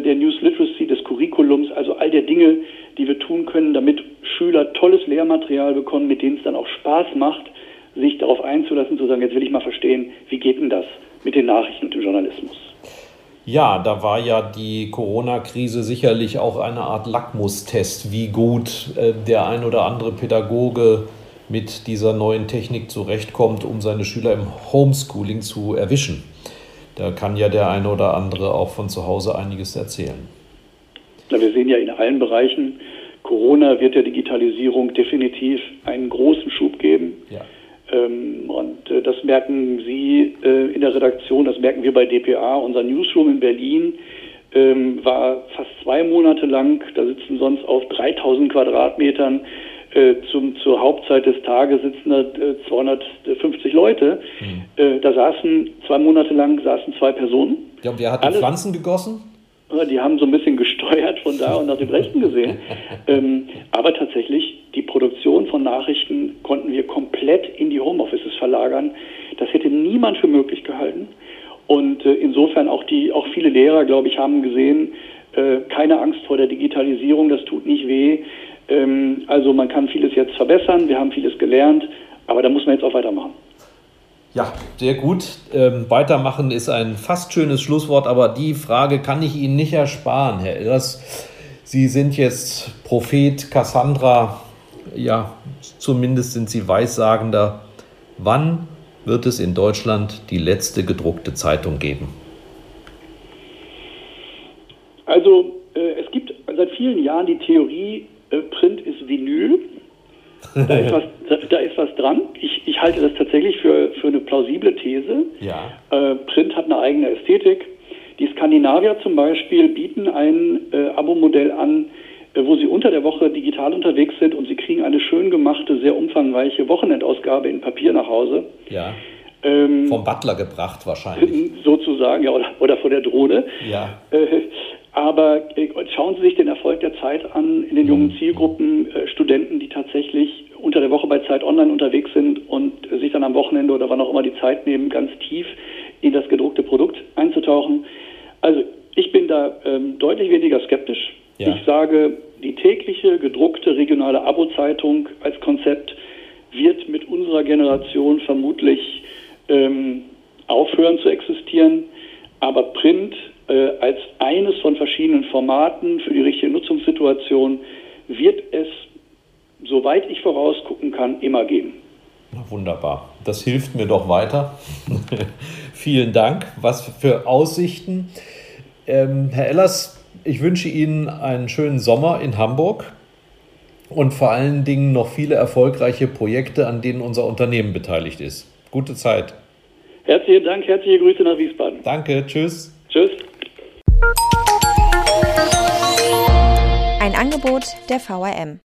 Speaker 2: der News Literacy, des Curriculums, also all der Dinge, die wir tun können, damit Schüler tolles Lehrmaterial bekommen, mit dem es dann auch Spaß macht, sich darauf einzulassen, zu sagen, jetzt will ich mal verstehen, wie geht denn das mit den Nachrichten und dem Journalismus.
Speaker 1: Ja, da war ja die Corona-Krise sicherlich auch eine Art Lackmustest, wie gut äh, der ein oder andere Pädagoge mit dieser neuen Technik zurechtkommt, um seine Schüler im Homeschooling zu erwischen. Da kann ja der eine oder andere auch von zu Hause einiges erzählen.
Speaker 2: Na, wir sehen ja in allen Bereichen, Corona wird der Digitalisierung definitiv einen großen Schub geben. Ja. Ähm, und äh, das merken Sie äh, in der Redaktion, das merken wir bei DPA. Unser Newsroom in Berlin ähm, war fast zwei Monate lang, da sitzen sonst auf 3000 Quadratmetern äh, zum, zur Hauptzeit des Tages sitzen da äh, 250 Leute. Äh, da saßen zwei Monate lang saßen zwei Personen.
Speaker 1: Ja, und wer hat die Pflanzen gegossen?
Speaker 2: Die haben so ein bisschen gesteuert von da und nach dem Rechten gesehen. ähm, aber tatsächlich, die Produktion von Nachrichten konnten wir komplett in die Homeoffices verlagern. Das hätte niemand für möglich gehalten. Und äh, insofern auch die, auch viele Lehrer, glaube ich, haben gesehen, äh, keine Angst vor der Digitalisierung, das tut nicht weh. Ähm, also man kann vieles jetzt verbessern, wir haben vieles gelernt, aber da muss man jetzt auch weitermachen.
Speaker 1: Ja, sehr gut. Ähm, weitermachen ist ein fast schönes Schlusswort, aber die Frage kann ich Ihnen nicht ersparen, Herr Illers. Sie sind jetzt Prophet Cassandra, ja, zumindest sind Sie Weissagender. Wann wird es in Deutschland die letzte gedruckte Zeitung geben?
Speaker 2: Also äh, es gibt seit vielen Jahren die Theorie, äh, Print ist Vinyl. Da ist was, da, da ist was dran. Ich, ich, halte das tatsächlich für, für eine plausible These. Ja. Äh, Print hat eine eigene Ästhetik. Die Skandinavier zum Beispiel bieten ein äh, Abo-Modell an, äh, wo sie unter der Woche digital unterwegs sind und sie kriegen eine schön gemachte, sehr umfangreiche Wochenendausgabe in Papier nach Hause.
Speaker 1: Ja. Ähm, Vom Butler gebracht wahrscheinlich.
Speaker 2: Sozusagen, ja, oder, oder von der Drohne. Ja. Äh, aber äh, schauen Sie sich den Erfolg der Zeit an in den jungen mhm. Zielgruppen, äh, Studenten, die tatsächlich unter der Woche bei Zeit Online unterwegs sind und sich dann am Wochenende oder wann auch immer die Zeit nehmen, ganz tief in das gedruckte Produkt einzutauchen. Also ich bin da ähm, deutlich weniger skeptisch. Ja. Ich sage, die tägliche gedruckte regionale Abo-Zeitung als Konzept wird mit unserer Generation vermutlich ähm, aufhören zu existieren. Aber Print äh, als eines von verschiedenen Formaten für die richtige Nutzungssituation wird es, soweit ich vorausgucken kann, immer geben.
Speaker 1: Wunderbar. Das hilft mir doch weiter. Vielen Dank. Was für Aussichten. Ähm, Herr Ellers, ich wünsche Ihnen einen schönen Sommer in Hamburg und vor allen Dingen noch viele erfolgreiche Projekte, an denen unser Unternehmen beteiligt ist. Gute Zeit.
Speaker 2: Herzlichen Dank, herzliche Grüße nach Wiesbaden.
Speaker 1: Danke, tschüss.
Speaker 2: Tschüss.
Speaker 3: Angebot der VRM.